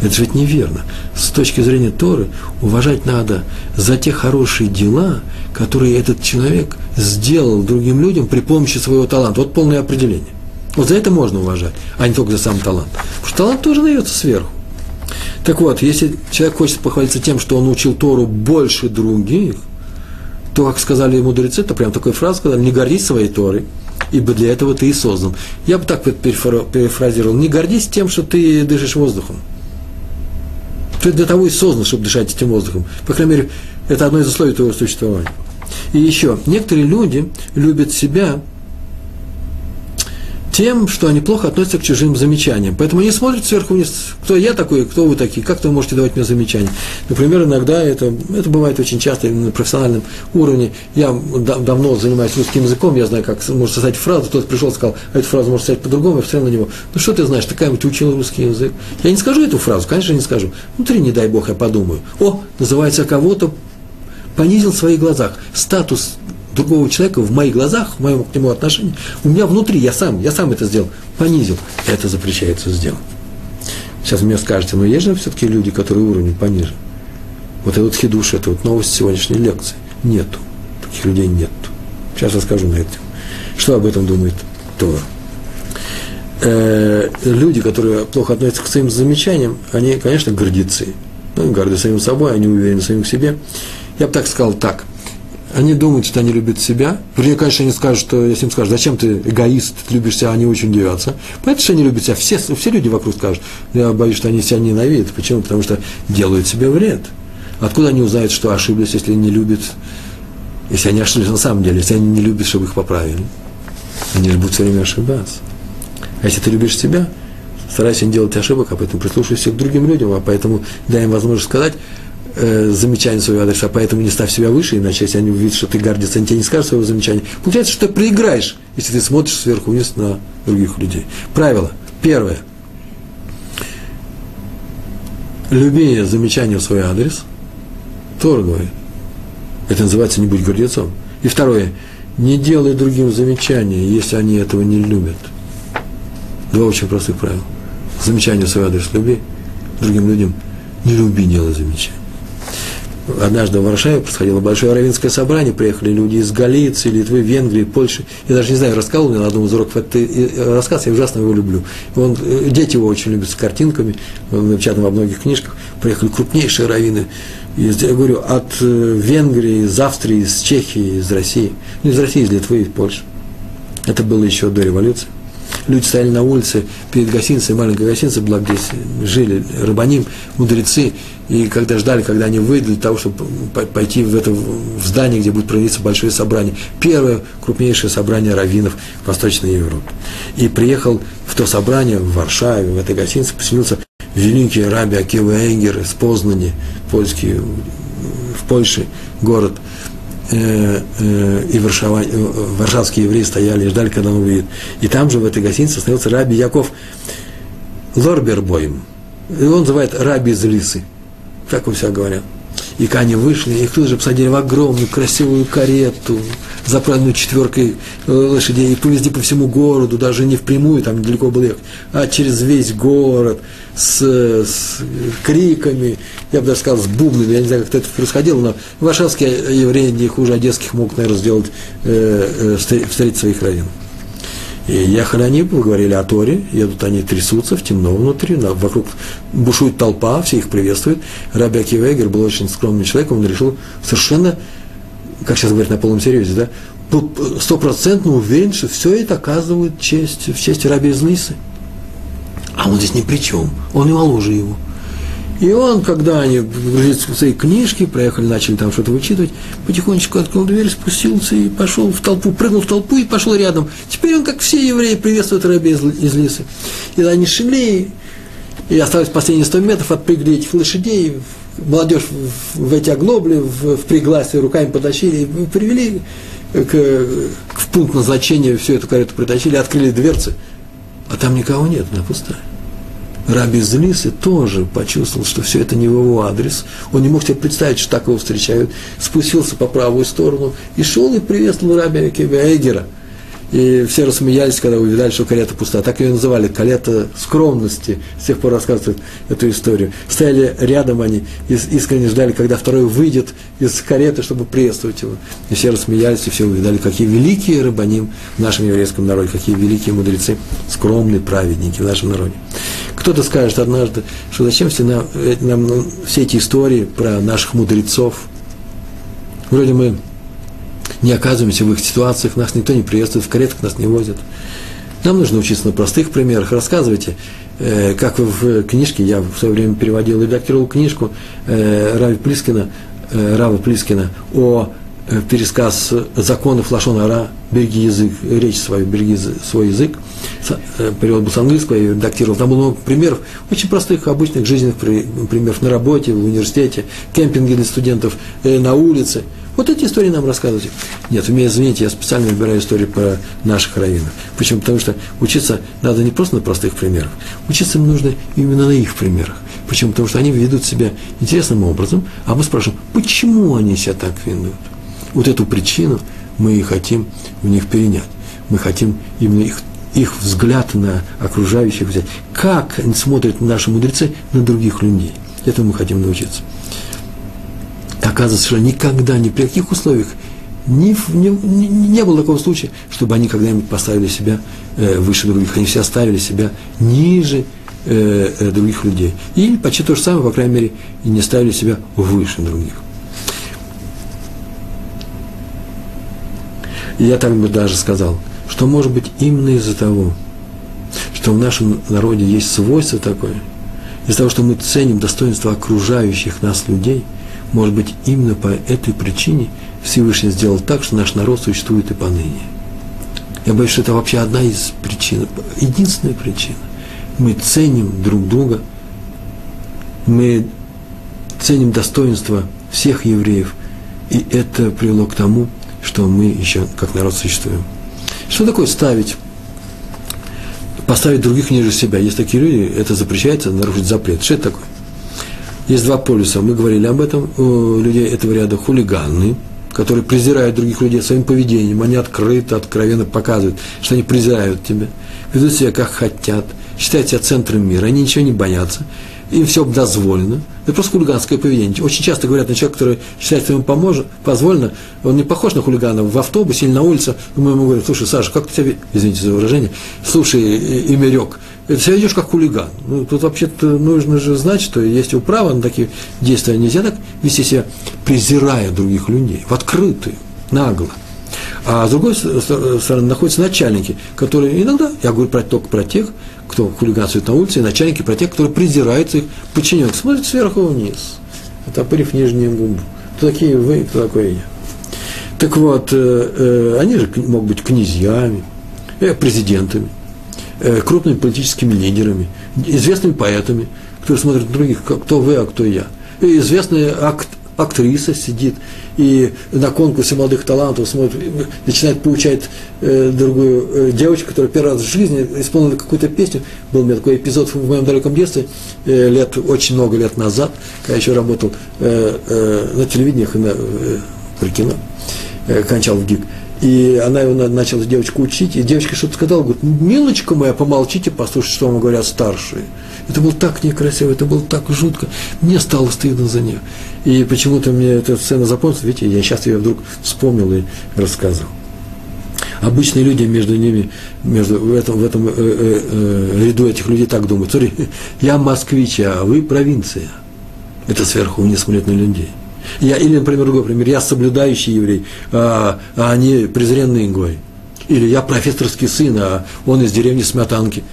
Это же ведь неверно. С точки зрения Торы уважать надо за те хорошие дела, которые этот человек сделал другим людям при помощи своего таланта. Вот полное определение. Вот за это можно уважать, а не только за сам талант. Потому что талант тоже дается сверху. Так вот, если человек хочет похвалиться тем, что он учил Тору больше других, то, как сказали мудрецы, это прям такой фраз сказали, не гордись своей Торой, ибо для этого ты и создан. Я бы так перефразировал, не гордись тем, что ты дышишь воздухом. Ты для того и создан, чтобы дышать этим воздухом. По крайней мере, это одно из условий твоего существования. И еще, некоторые люди любят себя тем, что они плохо относятся к чужим замечаниям. Поэтому они смотрят сверху вниз, кто я такой, кто вы такие, как вы можете давать мне замечания. Например, иногда это, это бывает очень часто на профессиональном уровне. Я давно занимаюсь русским языком, я знаю, как можно создать фразу, кто-то пришел и сказал, а эту фразу можно сказать по-другому, я посмотрел на него. Ну что ты знаешь, такая ты учил русский язык. Я не скажу эту фразу, конечно, не скажу. Внутри, не дай бог, я подумаю. О, называется кого-то понизил в своих глазах. Статус другого человека в моих глазах, в моем к нему отношении, у меня внутри, я сам, я сам это сделал, понизил. Это запрещается сделать. Сейчас мне скажете, но есть же все-таки люди, которые уровень пониже. Вот это вот хидуш, это вот новость сегодняшней лекции. Нету. Таких людей нету. Сейчас расскажу на это. Что об этом думает Тора? Э, люди, которые плохо относятся к своим замечаниям, они, конечно, гордецы. Ну, горды самим собой, они уверены в самим себе. Я бы так сказал так. Они думают, что они любят себя. Вернее, конечно, они скажут, что если им скажут, зачем ты эгоист, ты любишь себя, они очень удивятся. Понятно, что они любят себя. Все, все люди вокруг скажут. Я боюсь, что они себя ненавидят. Почему? Потому что делают себе вред. Откуда они узнают, что ошиблись, если не любят, если они ошиблись на самом деле, если они не любят, чтобы их поправили? Они же будут все время ошибаться. А если ты любишь себя, старайся не делать ошибок, а поэтому прислушивайся к другим людям, а поэтому дай им возможность сказать, э, замечание своего адреса, поэтому не ставь себя выше, иначе если они увидят, что ты гордишься, они тебе не скажут своего замечания. Получается, что ты проиграешь, если ты смотришь сверху вниз на других людей. Правило. Первое. Люби замечание в свой адрес. Тор. Это называется «не будь гордецом». И второе. Не делай другим замечания, если они этого не любят. Два очень простых правила. Замечание в свой адрес люби, другим людям не люби делать замечания. Однажды в Варшаве происходило большое равинское собрание, приехали люди из Галиции, Литвы, Венгрии, Польши. Я даже не знаю, рассказывал мне на одном из уроков этот рассказ, я ужасно его люблю. Он, э, дети его очень любят с картинками, он напечатан во многих книжках. Приехали крупнейшие раввины, я говорю, от э, Венгрии, из Австрии, из Чехии, из России. Ну, из России, из Литвы, из Польши. Это было еще до революции. Люди стояли на улице перед гостиницей, маленькой гостиницей была, где жили рыбаним, мудрецы, и когда ждали, когда они выйдут для того, чтобы пойти в это в здание, где будет проводиться большое собрание. Первое крупнейшее собрание раввинов Восточной Европы. И приехал в то собрание в Варшаве, в этой гостинице, поселился великий раби Акива Энгер из Познани, польский, в Польше город – Э, э, и Варшава, э, варшавские евреи стояли и ждали, когда он выйдет. И там же, в этой гостинице, остановился раби Яков Лорбербойм. И он называет раби из Лисы. Так он все говорят. И они вышли, их тут же посадили в огромную красивую карету, заправленную четверкой лошадей, и повезли по всему городу, даже не впрямую, там недалеко было ехать, а через весь город, с, с криками, я бы даже сказал, с бубнами, я не знаю, как это происходило, но варшавские евреи не хуже одесских могут, наверное, сделать, э, э, встретить своих раввинов. И ехали они, поговорили о Торе, едут они, трясутся в темно внутри, вокруг бушует толпа, все их приветствуют. Раби Акивегер был очень скромным человеком, он решил совершенно, как сейчас говорят на полном серьезе, да, стопроцентно уверен, что все это оказывает честь, в честь раби из. А он здесь ни при чем, он и моложе его. И он, когда они в свои книжки, проехали, начали там что-то вычитывать, потихонечку открыл дверь, спустился и пошел в толпу, прыгнул в толпу и пошел рядом. Теперь он, как все евреи, приветствует раби из, из леса. И они шли, и осталось последние 100 метров, отпрыгли этих лошадей, молодежь в, в эти оглобли, в, в руками потащили, привели к, к, в пункт назначения всю эту карету притащили, открыли дверцы, а там никого нет, она пустая. Раби Злисы тоже почувствовал, что все это не в его адрес. Он не мог себе представить, что так его встречают. Спустился по правую сторону и шел и приветствовал раби Эгера – и все рассмеялись, когда увидали, что карета пуста. Так ее называли, карета скромности. С тех пор рассказывают эту историю. Стояли рядом они, и искренне ждали, когда второй выйдет из кареты, чтобы приветствовать его. И все рассмеялись, и все увидали, какие великие рыбаним в нашем еврейском народе, какие великие мудрецы, скромные праведники в нашем народе. Кто-то скажет однажды, что зачем все нам, э, нам ну, все эти истории про наших мудрецов. Вроде мы не оказываемся в их ситуациях, нас никто не приветствует, в каретах нас не возят. Нам нужно учиться на простых примерах. Рассказывайте, э, как вы в книжке, я в свое время переводил, редактировал книжку э, Рави Плискина, э, Рава Плискина о э, пересказ законов Лашона Ара, береги язык, речь свою, береги свой язык. Э, перевод был с английского, я редактировал. Там было много примеров, очень простых, обычных жизненных примеров на работе, в университете, кемпинге для студентов, э, на улице – вот эти истории нам рассказывайте. Нет, вы меня извините, я специально выбираю истории про наших раввинов. Почему? Потому что учиться надо не просто на простых примерах. Учиться нужно именно на их примерах. Почему? Потому что они ведут себя интересным образом, а мы спрашиваем, почему они себя так ведут? Вот эту причину мы и хотим в них перенять. Мы хотим именно их их взгляд на окружающих взять. Как смотрят наши мудрецы на других людей. Этому мы хотим научиться оказывается, что никогда, ни при каких условиях ни, ни, не было такого случая, чтобы они когда-нибудь поставили себя э, выше других. Они все оставили себя ниже э, э, других людей. И почти то же самое, по крайней мере, и не ставили себя выше других. Я так бы даже сказал, что может быть именно из-за того, что в нашем народе есть свойство такое, из-за того, что мы ценим достоинство окружающих нас людей – может быть, именно по этой причине Всевышний сделал так, что наш народ существует и поныне. Я боюсь, что это вообще одна из причин, единственная причина. Мы ценим друг друга, мы ценим достоинство всех евреев, и это привело к тому, что мы еще как народ существуем. Что такое ставить? Поставить других ниже себя. Есть такие люди, это запрещается, нарушить запрет. Что это такое? Есть два полюса, мы говорили об этом, у людей этого ряда хулиганы, которые презирают других людей своим поведением, они открыто, откровенно показывают, что они презирают тебя, ведут себя как хотят, считают себя центром мира, они ничего не боятся. Им все дозволено. Это просто хулиганское поведение. Очень часто говорят на человека, который считает, что ему поможет, позволено, он не похож на хулигана в автобусе или на улице. Мы ему говорим, слушай, Саша, как ты себя, извините за выражение, слушай, Имерек, ты себя ведешь как хулиган. Ну, тут вообще-то нужно же знать, что есть у права на такие действия. Нельзя так вести себя, презирая других людей, в открытую, нагло. А с другой стороны находятся начальники, которые иногда, я говорю только про тех, кто хулиганствует на улице, и начальники про тех, которые презирают своих подчиненных, смотрят сверху вниз, отопырив нижнюю губу. Кто такие вы, кто такой я? Так вот, э, э, они же могут быть князьями, э, президентами, э, крупными политическими лидерами, известными поэтами, которые смотрят на других, кто вы, а кто я. И известные акт, актриса сидит и на конкурсе молодых талантов смотрит, начинает получать э, другую э, девочку, которая первый раз в жизни исполнила какую-то песню. Был у меня такой эпизод в моем далеком детстве, э, лет, очень много лет назад, когда я еще работал э, э, на телевидении, на, э, при кино, э, кончал в ГИК. И она его начала девочку учить, и девочка что-то сказала, говорит, милочка моя, помолчите, послушайте, что вам говорят старшие. Это было так некрасиво, это было так жутко. Мне стало стыдно за нее. И почему-то мне эта сцена запомнилась, видите, я сейчас ее вдруг вспомнил и рассказывал. Обычные люди между ними, между, в этом, в этом э, э, э, ряду этих людей так думают. Смотри, я москвич, а вы провинция. Это сверху вниз смотрят на людей. Я, или, например, другой пример, я соблюдающий еврей, а, а они презренные гой. Или я профессорский сын, а он из деревни Сметанки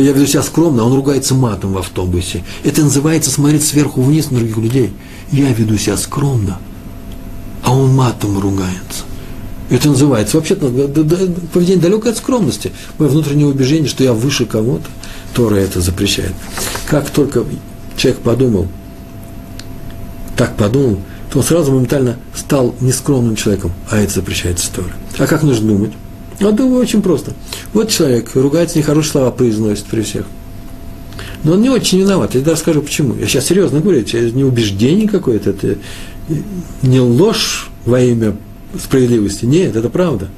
я веду себя скромно, а он ругается матом в автобусе. Это называется смотреть сверху вниз на других людей. Я веду себя скромно, а он матом ругается. Это называется вообще-то поведение далекое от скромности. Мое внутреннее убеждение, что я выше кого-то, Тора это запрещает. Как только человек подумал, так подумал, то он сразу моментально стал нескромным человеком, а это запрещается Тора. А как нужно думать? А думаю, очень просто. Вот человек ругается, нехорошие слова произносит при всех. Но он не очень виноват. Я даже скажу, почему. Я сейчас серьезно говорю, это не убеждение какое-то, это не ложь во имя справедливости. Нет, это правда.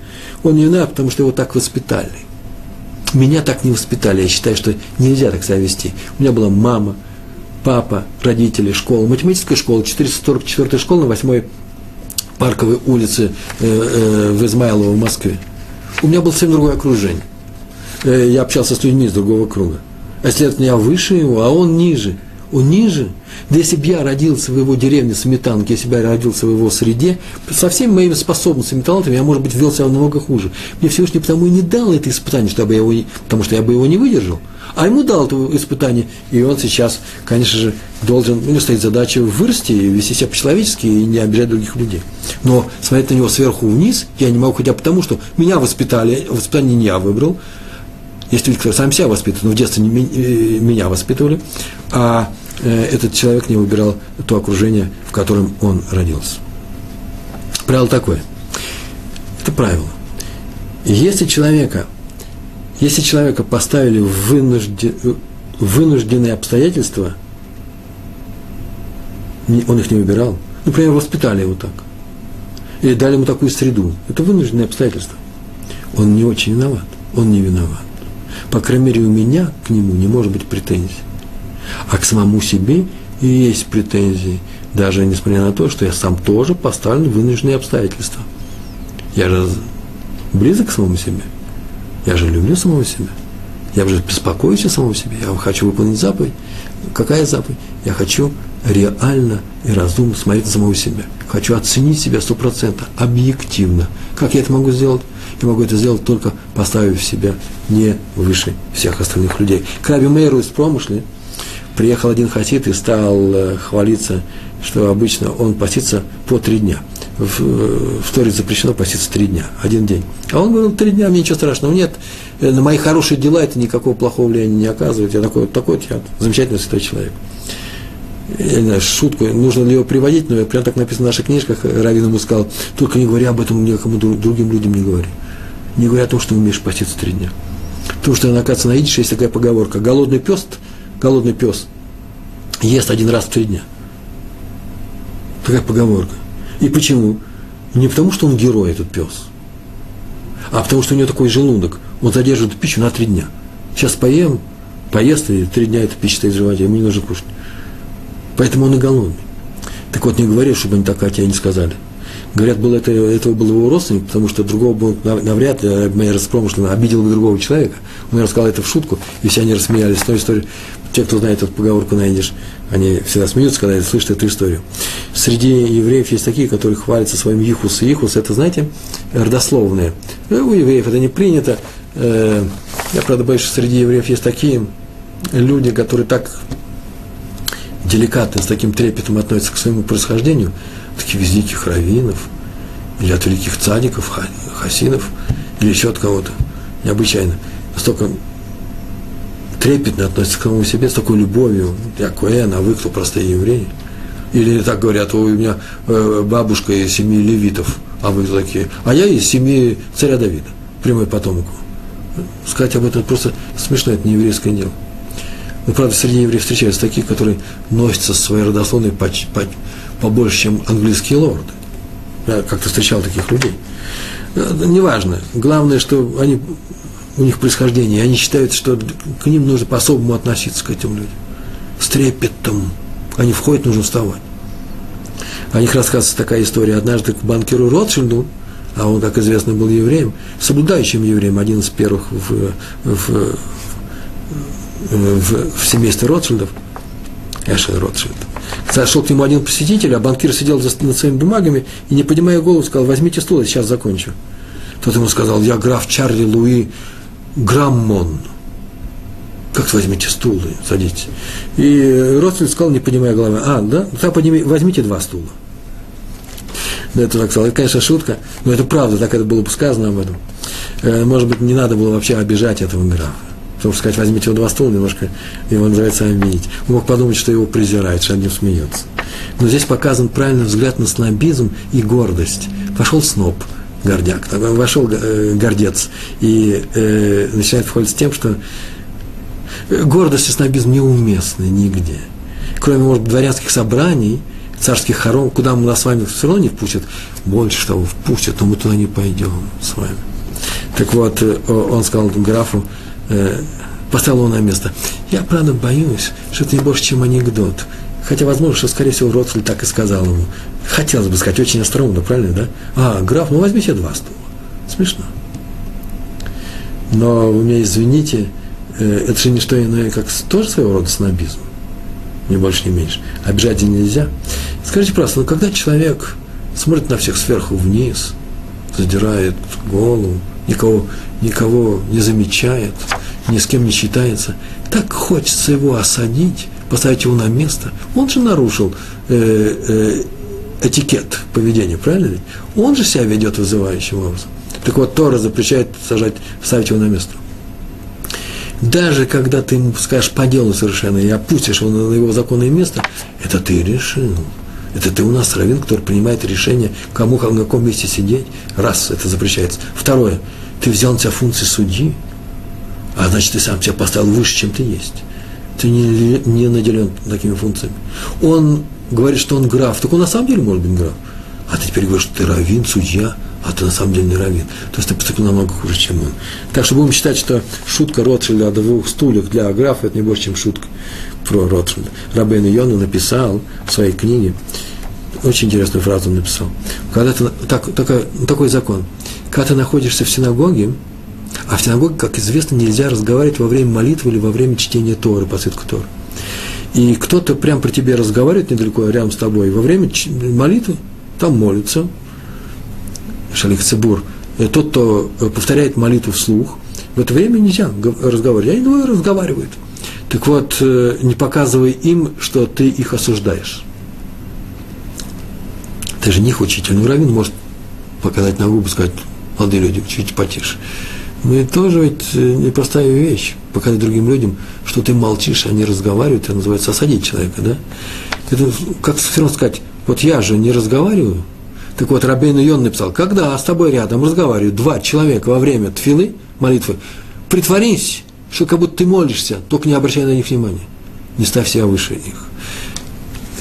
Он не виноват, потому что его так воспитали. Меня так не воспитали. Я считаю, что нельзя так себя вести. У меня была мама, папа, родители, школа, математическая школа, 444 школа на 8 Парковой улице э, э, в Измайлово в Москве у меня было совсем другое окружение. Э, я общался с людьми из другого круга. А следовательно, я выше его, а он ниже. Он ниже. Да если бы я родился в его деревне Сметанке, если бы я родился в его среде, со всеми моими способностями и талантами я, может быть, вел себя намного хуже. Мне Всевышний потому и не дал это испытание, чтобы я его, потому что я бы его не выдержал. А ему дал это испытание, и он сейчас, конечно же, должен, у него стоит задача вырасти, вести себя по-человечески и не обижать других людей. Но смотреть на него сверху вниз я не могу, хотя потому, что меня воспитали, воспитание не я выбрал, есть люди, которые сами себя воспитывают, но в детстве не, э, меня воспитывали, а э, этот человек не выбирал то окружение, в котором он родился. Правило такое. Это правило. Если человека если человека поставили в вынужден, вынужденные обстоятельства, он их не выбирал, например, воспитали его так, или дали ему такую среду, это вынужденные обстоятельства. Он не очень виноват, он не виноват. По крайней мере, у меня к нему не может быть претензий. А к самому себе и есть претензии, даже несмотря на то, что я сам тоже поставлен в вынужденные обстоятельства. Я же близок к самому себе – я же люблю самого себя. Я же беспокоюсь о самом себе. Я хочу выполнить заповедь. Какая заповедь? Я хочу реально и разумно смотреть на самого себя. Хочу оценить себя сто процентов, объективно. Как я это могу сделать? Я могу это сделать только поставив себя не выше всех остальных людей. К Раби Мейру из промышли приехал один хасид и стал э, хвалиться, что обычно он постится по три дня – в, в Торе запрещено поститься три дня, один день. А он говорил, три дня, мне ничего страшного нет, э, на мои хорошие дела это никакого плохого влияния не оказывает, я такой, такой я замечательный святой человек. Я не знаю, шутку, нужно ли его приводить, но прям так написано в наших книжках, Равин ему сказал, только не говори об этом никому другим людям не говори. Не говори о том, что умеешь поститься три дня. Потому что, оказывается, на идише есть такая поговорка, голодный пес, голодный пес ест один раз в три дня. Такая поговорка. И почему? Не потому, что он герой, этот пес, а потому, что у него такой желудок. Он задерживает пищу на три дня. Сейчас поем, поест, и три дня эта пища стоит в животе, ему не нужно кушать. Поэтому он и голодный. Так вот, не говори, чтобы они так о тебе не сказали. Говорят, было это, этого был его родственник, потому что другого был навряд ли, моя распромышленно, обидел бы другого человека. Он рассказал это в шутку, и все они рассмеялись. Но история, те, кто знает эту поговорку найдешь, они всегда смеются, когда слышат эту историю. Среди евреев есть такие, которые хвалятся своим ихус. И ихус – это, знаете, родословные. Ну, у евреев это не принято. Э, я, правда, боюсь, что среди евреев есть такие люди, которые так деликатно, с таким трепетом относятся к своему происхождению, таких великих раввинов, или от великих цадиков, хасинов, или еще от кого-то, необычайно, настолько трепетно относятся к самому себе, с такой любовью, я Коэн, а вы кто, простые евреи? Или так говорят, у меня э, бабушка из семьи левитов, а вы такие, а я из семьи царя Давида, прямой потомок. Сказать об этом просто смешно, это не еврейское дело. Но, правда, среди евреев встречаются такие, которые носятся со своей родословной по, по, побольше, чем английские лорды. Я как-то встречал таких людей. Э, неважно. Главное, что они, у них происхождение, они считают, что к ним нужно по-особому относиться, к этим людям. С трепетом. Они входят, нужно вставать. О них рассказывается такая история. Однажды к банкиру Ротшильду, а он, как известно, был евреем, соблюдающим евреем, один из первых в, в, в, в семействе Ротшильдов, Эшель Ротшильд. Зашел к нему один посетитель, а банкир сидел за, над своими бумагами и, не поднимая голову, сказал, возьмите стул, я сейчас закончу. Тот ему сказал, я граф Чарли Луи Граммон. Как возьмите стул и садитесь. И Ротшильд сказал, не поднимая головы, а, да, тогда подними, возьмите два стула. Да, это так сказал. Это, конечно, шутка, но это правда, так это было бы сказано об этом. Э, может быть, не надо было вообще обижать этого графа. Потому что сказать, возьмите его два стула, немножко его называется обидеть. Он мог подумать, что его презирает, что над ним. Но здесь показан правильный взгляд на снобизм и гордость. Пошел сноб, гордяк, вошел э, гордец и э, начинает входить с тем, что гордость и снобизм неуместны нигде. Кроме, может дворянских собраний, царских хором, куда мы нас с вами все равно не впустят, больше того, впустят, но мы туда не пойдем с вами. Так вот, э, он сказал графу, э, поставил место. Я, правда, боюсь, что это не больше, чем анекдот. Хотя, возможно, что, скорее всего, Ротфельд так и сказал ему. Хотелось бы сказать, очень остроумно, правильно, да? А, граф, ну возьми себе два стула. Смешно. Но вы меня извините, э, это же не что иное, как тоже своего рода снобизм. Не больше, не меньше. Обижать нельзя. Скажите просто, ну когда человек смотрит на всех сверху вниз, задирает голову, никого, никого не замечает, ни с кем не считается. Так хочется его осадить, поставить его на место. Он же нарушил э, э, этикет поведения, правильно? Он же себя ведет вызывающим образом. Так вот, Тора запрещает сажать, ставить его на место. Даже когда ты ему скажешь по делу совершенно и опустишь его на его законное место, это ты решил. Это ты у нас раввин, который принимает решение, кому на каком месте сидеть. Раз, это запрещается. Второе, ты взял на себя функции судьи, а значит, ты сам себя поставил выше, чем ты есть. Ты не, не наделен такими функциями. Он говорит, что он граф, так он на самом деле может быть граф. А ты теперь говоришь, что ты раввин, судья, а ты на самом деле не раввин. То есть ты поступил намного хуже, чем он. Так что будем считать, что шутка Ротшильда о двух стульях для графа – это не больше, чем шутка про Ротшильда. Рабейн Йона написал в своей книге, очень интересную фразу написал. Когда ты, так, такой, такой закон. Когда ты находишься в синагоге, а в синагоге, как известно, нельзя разговаривать во время молитвы или во время чтения Торы, по свитку Торы. И кто-то прямо при тебе разговаривает недалеко, рядом с тобой, во время молитвы, там молится, Шалих Цибур, э, тот, кто э, повторяет молитву вслух, в это время нельзя разговаривать. Они двое разговаривают. Так вот, э, не показывай им, что ты их осуждаешь. Ты же не их учитель. Ну, раввин может показать на губы, сказать, молодые люди, чуть потише. Мы тоже ведь непростая вещь, показать другим людям, что ты молчишь, они разговаривают, это называется осадить человека, да? Это как все равно сказать, вот я же не разговариваю. Так вот, Рабейн Йон написал, когда с тобой рядом разговаривают два человека во время тфилы, молитвы, притворись, что как будто ты молишься, только не обращай на них внимания. Не ставь себя выше их.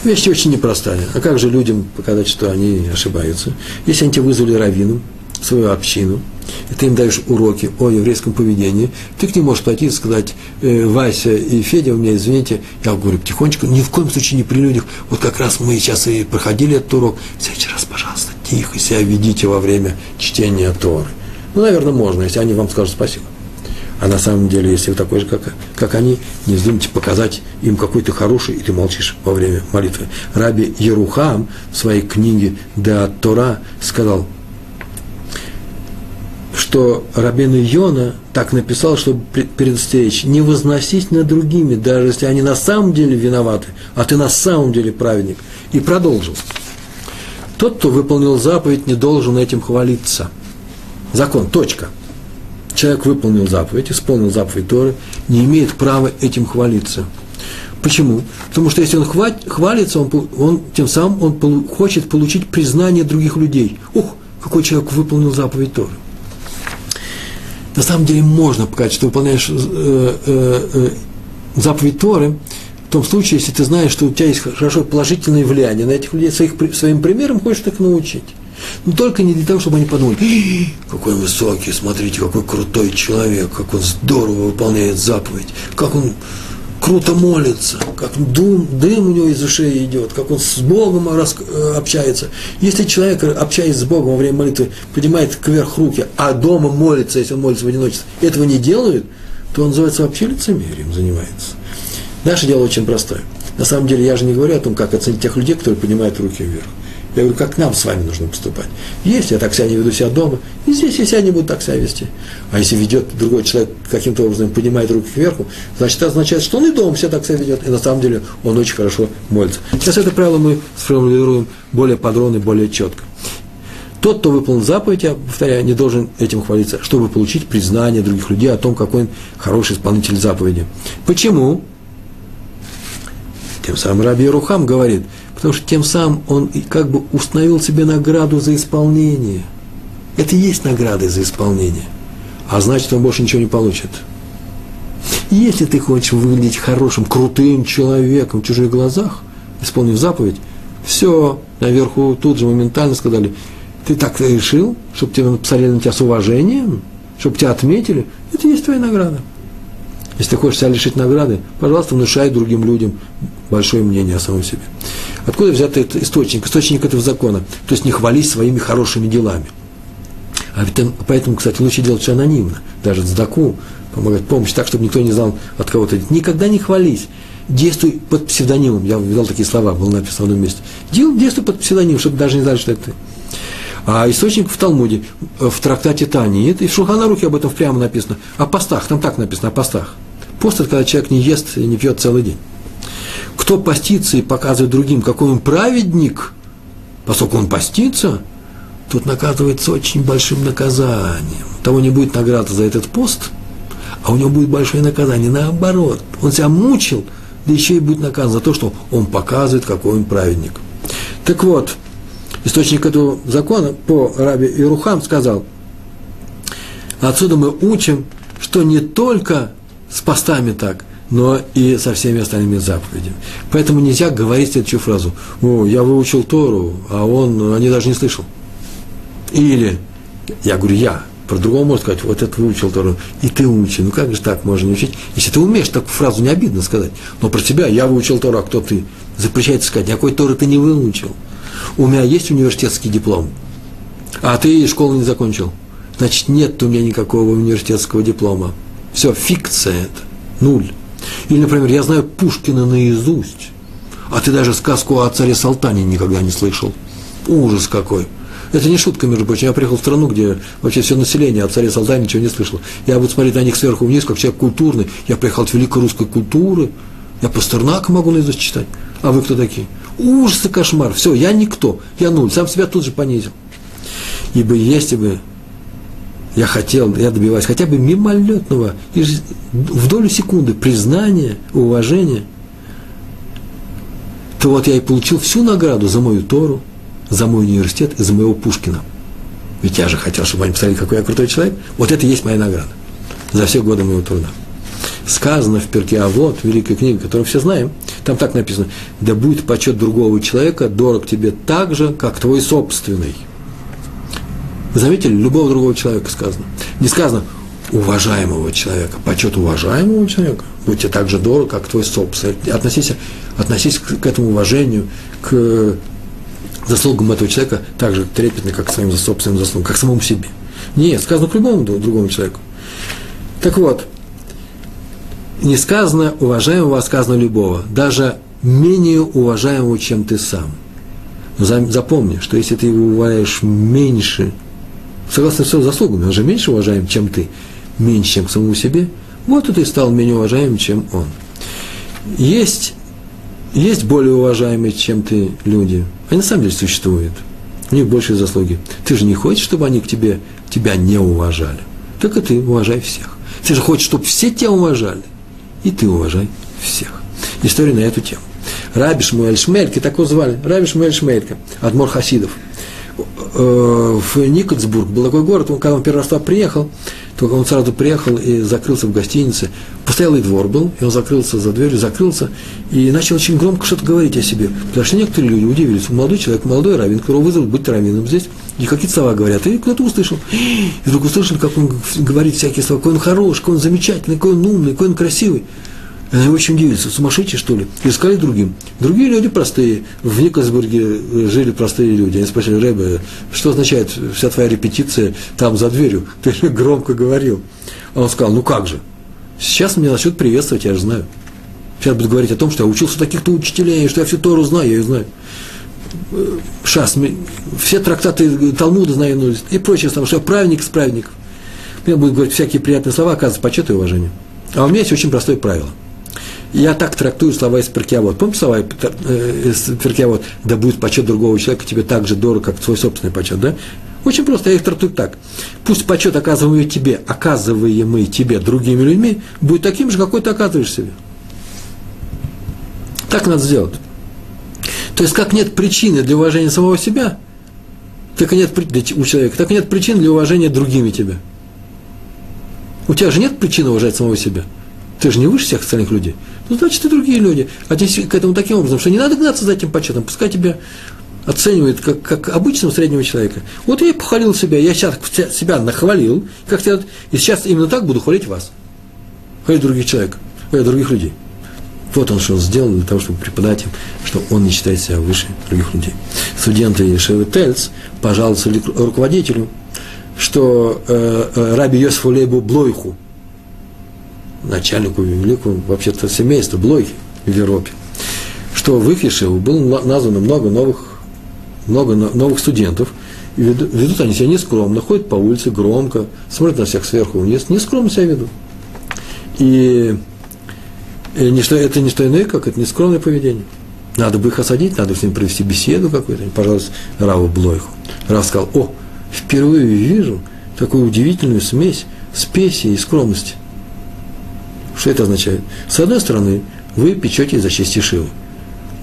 Вещь очень непростая. А как же людям показать, что они ошибаются? Если они тебя вызвали раввином, свою общину, и ты им даешь уроки о еврейском поведении, ты к ним можешь пойти и сказать, э, Вася и Федя, у меня, извините, я говорю потихонечку, ни в коем случае не при людях, вот как раз мы сейчас и проходили этот урок, в следующий раз, пожалуйста, тихо себя ведите во время чтения Торы. Ну, наверное, можно, если они вам скажут спасибо. А на самом деле, если вы такой же, как, как они, не вздумайте показать им какой то хороший, и ты молчишь во время молитвы. Раби Ерухам в своей книге «Да Тора» сказал, что Рабин Йона так написал, чтобы предостеречь, не возносись над другими, даже если они на самом деле виноваты, а ты на самом деле праведник. И продолжил. Тот, кто выполнил заповедь, не должен этим хвалиться. Закон, точка – человек выполнил заповедь, исполнил заповедь Торы, не имеет права этим хвалиться. Почему? Потому что если он хвалится, он, он тем самым он полу, хочет получить признание других людей. Ух, какой человек выполнил заповедь Торы. На самом деле можно показать, что выполняешь э, э, э, заповедь Торы, в том случае, если ты знаешь, что у тебя есть хорошо положительное влияние на этих людей, своих, своим примером хочешь так научить. Но только не для того, чтобы они подумали, какой он высокий, смотрите, какой крутой человек, как он здорово выполняет заповедь, как он круто молится, как дым, дым у него из ушей идет, как он с Богом э, общается. Если человек, общаясь с Богом во время молитвы, поднимает кверх руки, а дома молится, если он молится в одиночестве, этого не делает, то он называется вообще лицемерием занимается. Наше дело очень простое. На самом деле, я же не говорю о том, как оценить тех людей, которые поднимают руки вверх. Я говорю, как нам с вами нужно поступать. Если я так себя не веду себя дома, и здесь я себя не буду так себя вести. А если ведет другой человек каким-то образом, поднимает руки кверху, значит, это означает, что он и дома себя так себя ведет, и на самом деле он очень хорошо молится. Сейчас это правило мы сформулируем более подробно и более четко. Тот, кто выполнил заповедь, я повторяю, не должен этим хвалиться, чтобы получить признание других людей о том, какой он хороший исполнитель заповеди. Почему? Тем самым Раби Рухам говорит – потому что тем самым он как бы установил себе награду за исполнение. Это и есть награда за исполнение. А значит, он больше ничего не получит. Если ты хочешь выглядеть хорошим, крутым человеком в чужих глазах, исполнив заповедь, все, наверху тут же моментально сказали, ты так решил, чтобы тебя посмотрели на тебя с уважением, чтобы тебя отметили, это и есть твоя награда. Если ты хочешь себя лишить награды, пожалуйста, внушай другим людям большое мнение о самом себе. Откуда взят этот источник? Источник этого закона. То есть не хвались своими хорошими делами. А ведь поэтому, кстати, лучше делать все анонимно. Даже цдаку помогать помощь так, чтобы никто не знал, от кого ты. Никогда не хвались. Действуй под псевдонимом. Я видел такие слова, было написано в одном месте. Действуй под псевдонимом, чтобы даже не знали, что это ты. А источник в Талмуде, в трактате Танит, и в Шуханарухе об этом прямо написано. О постах, там так написано, о постах. Пост – это когда человек не ест и не пьет целый день. Кто постится и показывает другим, какой он праведник, поскольку он постится, тот наказывается очень большим наказанием. У того не будет награды за этот пост, а у него будет большое наказание. Наоборот, он себя мучил, да еще и будет наказан за то, что он показывает, какой он праведник. Так вот, источник этого закона по Раби Ирухам сказал, отсюда мы учим, что не только с постами так – но и со всеми остальными заповедями. Поэтому нельзя говорить следующую фразу. О, я выучил Тору, а он, они даже не слышал. Или, я говорю, я, про другого можно сказать, вот это выучил Тору, и ты учи. Ну как же так можно учить? Если ты умеешь такую фразу, не обидно сказать. Но про тебя, я выучил Тору, а кто ты? Запрещается сказать, никакой Торы ты не выучил. У меня есть университетский диплом, а ты школу не закончил. Значит, нет у меня никакого университетского диплома. Все, фикция это. Нуль. Или, например, я знаю Пушкина наизусть, а ты даже сказку о царе Салтане никогда не слышал. Ужас какой. Это не шутка, между прочим. Я приехал в страну, где вообще все население о царе Салтане ничего не слышало. Я буду смотреть на них сверху вниз, как человек культурный. Я приехал от великой русской культуры. Я Пастернака могу наизусть читать. А вы кто такие? Ужас и кошмар. Все, я никто. Я нуль. Сам себя тут же понизил. Ибо если бы я хотел, я добиваюсь хотя бы мимолетного, в долю секунды признания, уважения, то вот я и получил всю награду за мою Тору, за мой университет и за моего Пушкина. Ведь я же хотел, чтобы они посмотрели, какой я крутой человек. Вот это и есть моя награда за все годы моего труда. Сказано в перке а вот великой книге, которую все знаем, там так написано, да будет почет другого человека дорог тебе так же, как твой собственный. Вы заметили, любого другого человека сказано. Не сказано уважаемого человека, почет уважаемого человека. Будьте так же дорог, как твой собственный. Относись, относись к, этому уважению, к заслугам этого человека так же трепетно, как к своим собственным заслугам, как к самому себе. Нет, сказано к любому другому человеку. Так вот, не сказано уважаемого, а сказано любого. Даже менее уважаемого, чем ты сам. Запомни, что если ты его уважаешь меньше, согласно с заслугами, он же меньше уважаем, чем ты, меньше, чем к самому себе, вот и ты стал менее уважаемым, чем он. Есть, есть более уважаемые, чем ты люди. Они на самом деле существуют. У них больше заслуги. Ты же не хочешь, чтобы они к тебе, тебя не уважали. Так и ты уважай всех. Ты же хочешь, чтобы все тебя уважали. И ты уважай всех. История на эту тему. Раби Шмуэль Шмельки, так его звали, Раби Шмуэль Шмелька, Адмор Хасидов. Э, в Никольсбург был такой город, он, когда он первый раз туда приехал, только он сразу приехал и закрылся в гостинице. Постоялый двор был, и он закрылся за дверью, закрылся, и начал очень громко что-то говорить о себе. Потому что некоторые люди удивились. Молодой человек, молодой раввин, которого вызовут быть раввином здесь, и какие-то слова говорят. И кто-то услышал. И вдруг услышали, как он говорит всякие слова, какой он хороший, какой он замечательный, какой он умный, какой он красивый. Они очень удивились, сумасшедший, что ли? И сказали другим. Другие люди простые. В Николсбурге жили простые люди. Они спросили, Рэбе, что означает вся твоя репетиция там за дверью? Ты громко говорил. А он сказал, ну как же? Сейчас меня начнут приветствовать, я же знаю. Сейчас будут говорить о том, что я учился у таких-то учителей, что я всю Тору знаю, я ее знаю. Шас, все трактаты Талмуда знаю, и прочее, что я праведник из праведников. Мне будут говорить всякие приятные слова, оказывается, почет и уважение. А у меня есть очень простое правило – я так трактую слова из Перкиавод. Помните слова э, из Перкиавод? Да будет почет другого человека тебе так же дорого, как свой собственный почет, да? Очень просто, я их трактую так. Пусть почет, оказываемый тебе, оказываемый тебе другими людьми, будет таким же, какой ты оказываешь себе. Так надо сделать. То есть, как нет причины для уважения самого себя, так и нет у человека, так и нет причин для уважения другими тебя. У тебя же нет причины уважать самого себя. Ты же не выше всех остальных людей. Ну, значит, и другие люди. Отнеси к этому таким образом, что не надо гнаться за этим почетом, пускай тебя оценивает как, как обычного среднего человека. Вот я и похвалил себя, я сейчас себя нахвалил, как тебя, и сейчас именно так буду хвалить вас. Хвалить других человек, хвалить других людей. Вот он что сделал для того, чтобы преподать им, что он не считает себя выше других людей. Студенты Ешевы Тельц пожаловались руководителю, что э, э, Раби Йосифу Лейбу Блойху, начальнику великого вообще-то семейства Блойхи в Европе, что в их Ешеву было названо много новых, много новых студентов, и ведут, они себя нескромно, ходят по улице громко, смотрят на всех сверху вниз, нескромно себя ведут. И, и не это не что иное, как это нескромное поведение. Надо бы их осадить, надо с ними провести беседу какую-то, пожалуйста, Раву Блойху. Рав сказал, о, впервые вижу такую удивительную смесь спеси и скромности. Что это означает? С одной стороны, вы печете за честь Ишивы.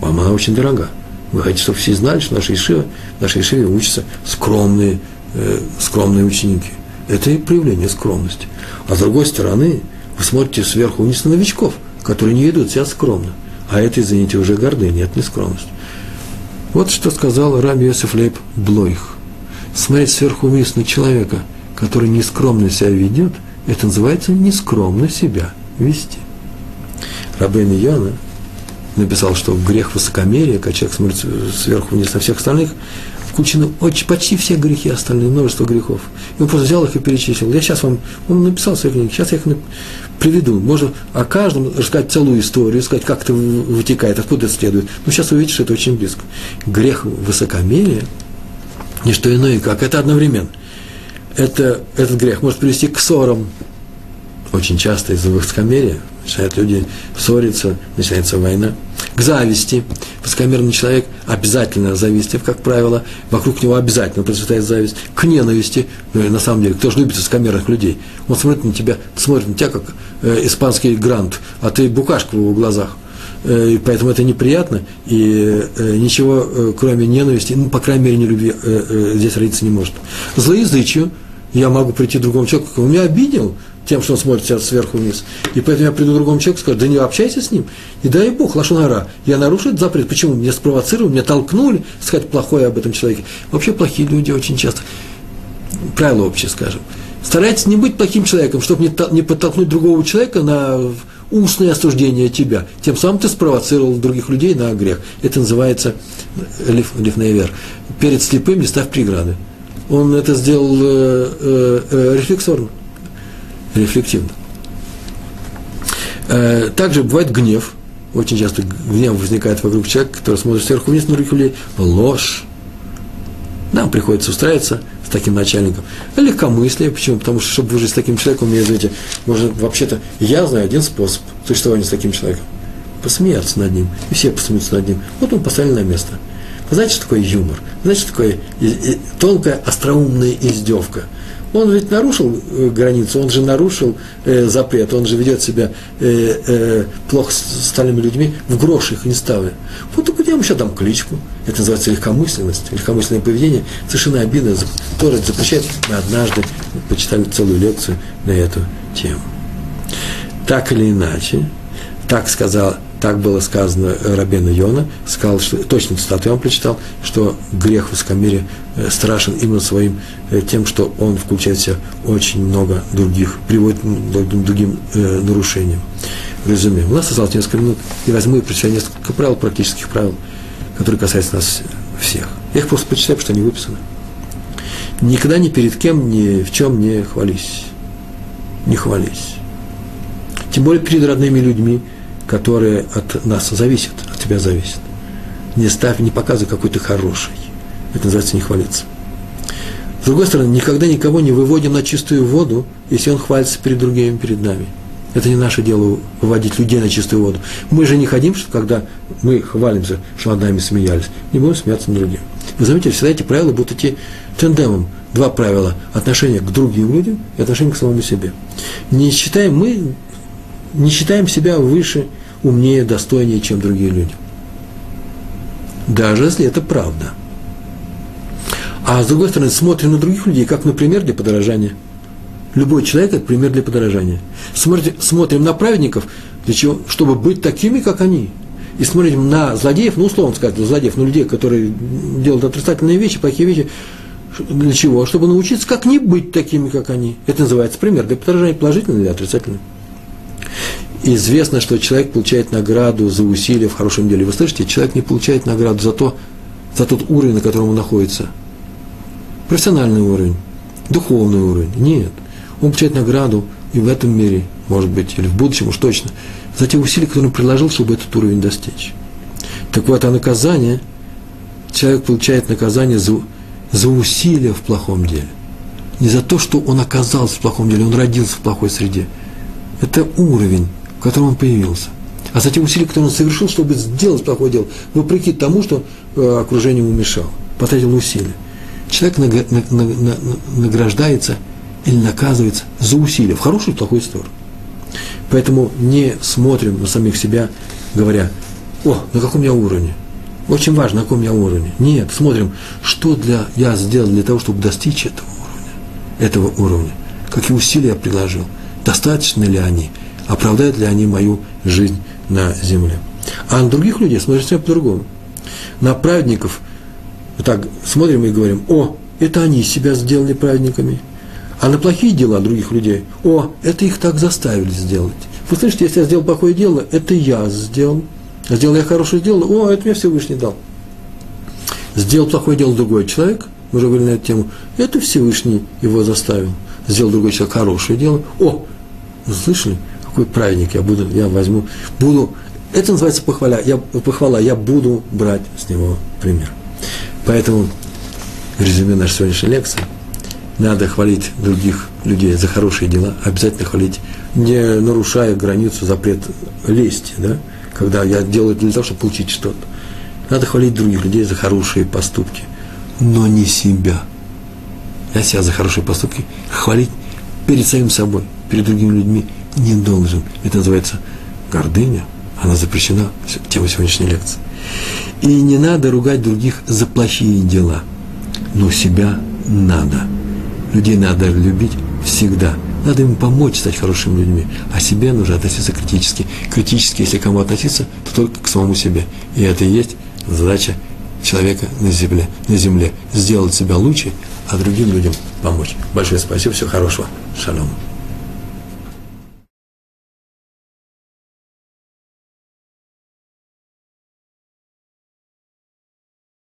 Вам она очень дорога. Вы хотите, чтобы все знали, что наша Ишива, в нашей Ишиве учатся скромные, э, скромные ученики. Это и проявление скромности. А с другой стороны, вы смотрите сверху вниз на новичков, которые не ведут себя скромно. А это, извините, уже гордыня, это не скромность. Вот что сказал Раби Йосиф Лейб Блойх. Смотреть сверху вниз на человека, который нескромно себя ведет, это называется нескромно себя вести. Рабейн Йона написал, что грех высокомерия, когда человек смотрит сверху вниз на всех остальных, включены очень, почти все грехи остальные, множество грехов. И он просто взял их и перечислил. Я сейчас вам, он написал свои книги, сейчас я их приведу. Можно о каждом рассказать целую историю, сказать, как это вытекает, откуда это следует. Но сейчас вы что это очень близко. Грех высокомерия – не что иное, как это одновременно. Это, этот грех может привести к ссорам, очень часто из-за высокомерия начинают люди ссориться, начинается война. К зависти. Высокомерный человек обязательно завистлив, как правило, вокруг него обязательно процветает зависть. К ненависти, ну, на самом деле, кто же любит высокомерных людей? Он смотрит на тебя, смотрит на тебя, как э, испанский грант, а ты букашка в его глазах. Э, и поэтому это неприятно, и э, ничего, э, кроме ненависти, ну, по крайней мере, не любви, здесь родиться не может. Злоязычию, я могу прийти к другому человеку, он меня обидел, тем, что он смотрит себя сверху вниз. И поэтому я приду к другому человеку и скажу, да не общайся с ним. И дай Бог, лошонара, я нарушу этот запрет. Почему? Меня спровоцировали, меня толкнули сказать плохое об этом человеке. Вообще плохие люди очень часто правило общее, скажем. Старайтесь не быть плохим человеком, чтобы не подтолкнуть другого человека на устное осуждение тебя. Тем самым ты спровоцировал других людей на грех. Это называется лиф, лифнейвер. Перед слепым не ставь преграды. Он это сделал э, э, э, рефлексорно, рефлективно. Э, также бывает гнев. Очень часто гнев возникает вокруг человека, который смотрит сверху вниз на других. Ложь. Нам приходится устраиваться с таким начальником. Легкомыслие. Почему? Потому что, чтобы выжить с таким человеком, мне, знаете, можно вообще-то, я знаю один способ существования с таким человеком. Посмеяться над ним. И все посмеются над ним. Вот он поставили на место. Знаете, что такое юмор? Знаете, что такое тонкая, остроумная издевка? Он ведь нарушил э, границу, он же нарушил э, запрет, он же ведет себя э, э, плохо с остальными людьми, в грош их не ставя. Вот так я ему сейчас дам кличку. Это называется легкомысленность, легкомысленное поведение. Совершенно обидно. Тора запрещает. Мы однажды почитали целую лекцию на эту тему. Так или иначе, так сказал так было сказано Рабена Йона, сказал, что, точно цитату я вам прочитал, что грех в высокомерии э, страшен именно своим э, тем, что он включает в себя очень много других, приводит к другим э, нарушениям. Резюме. У нас осталось несколько минут, и возьму и прочитаю несколько правил, практических правил, которые касаются нас всех. Я их просто прочитаю, потому что они выписаны. Никогда ни перед кем, ни в чем не хвались. Не хвались. Тем более перед родными людьми, которые от нас зависят, от тебя зависят. Не ставь, не показывай, какой ты хороший. Это называется не хвалиться. С другой стороны, никогда никого не выводим на чистую воду, если он хвалится перед другими, перед нами. Это не наше дело выводить людей на чистую воду. Мы же не хотим, что когда мы хвалимся, что над нами смеялись, не будем смеяться над другим. Вы заметили, всегда эти правила будут идти тендемом. Два правила – отношение к другим людям и отношение к самому себе. Не считаем мы, не считаем себя выше умнее, достойнее, чем другие люди. Даже если это правда. А с другой стороны, смотрим на других людей, как на пример для подражания. Любой человек – это пример для подражания. Смотрим, смотрим на праведников, для чего? чтобы быть такими, как они. И смотрим на злодеев, ну, условно сказать, злодеев, но людей, которые делают отрицательные вещи, плохие вещи, для чего? Чтобы научиться, как не быть такими, как они. Это называется пример для подражания, положительный или отрицательный известно, что человек получает награду за усилия в хорошем деле. Вы слышите, человек не получает награду за, то, за тот уровень, на котором он находится. Профессиональный уровень, духовный уровень. Нет. Он получает награду и в этом мире, может быть, или в будущем уж точно, за те усилия, которые он приложил, чтобы этот уровень достичь. Так вот, а наказание, человек получает наказание за, за усилия в плохом деле. Не за то, что он оказался в плохом деле, он родился в плохой среде. Это уровень в котором он появился. А за те усилия, которые он совершил, чтобы сделать плохое дело, вопреки тому, что э, окружение ему мешало, потратил усилия. Человек награждается или наказывается за усилия, в хорошую и плохую сторону. Поэтому не смотрим на самих себя, говоря, о, на каком я уровне. Очень важно, на каком я уровне. Нет, смотрим, что для, я сделал для того, чтобы достичь этого уровня. Этого уровня. Какие усилия я приложил. Достаточно ли они? Оправдают ли они мою жизнь на земле. А на других людей смотрим совсем по-другому. На праведников вот так смотрим и говорим, о, это они себя сделали праведниками. А на плохие дела других людей, о, это их так заставили сделать. Вы слышите, если я сделал плохое дело, это я сделал. А сделал я хорошее дело, о, это мне Всевышний дал. Сделал плохое дело другой человек, мы уже говорили на эту тему, это Всевышний его заставил. Сделал другой человек хорошее дело, о, слышали, какой праведник я буду, я возьму, буду, это называется похваля, я, похвала, я буду брать с него пример. Поэтому, в резюме нашей сегодняшней лекции, надо хвалить других людей за хорошие дела, обязательно хвалить, не нарушая границу, запрет лести, да, когда я делаю для того, чтобы получить что-то. Надо хвалить других людей за хорошие поступки, но не себя. Я себя за хорошие поступки хвалить перед самим собой, перед другими людьми не должен. Это называется гордыня. Она запрещена, тема сегодняшней лекции. И не надо ругать других за плохие дела. Но себя надо. Людей надо любить всегда. Надо им помочь стать хорошими людьми. А себе нужно относиться критически. Критически, если к кому относиться, то только к самому себе. И это и есть задача человека на земле, на земле сделать себя лучше, а другим людям помочь. Большое спасибо, всего хорошего. Шалом.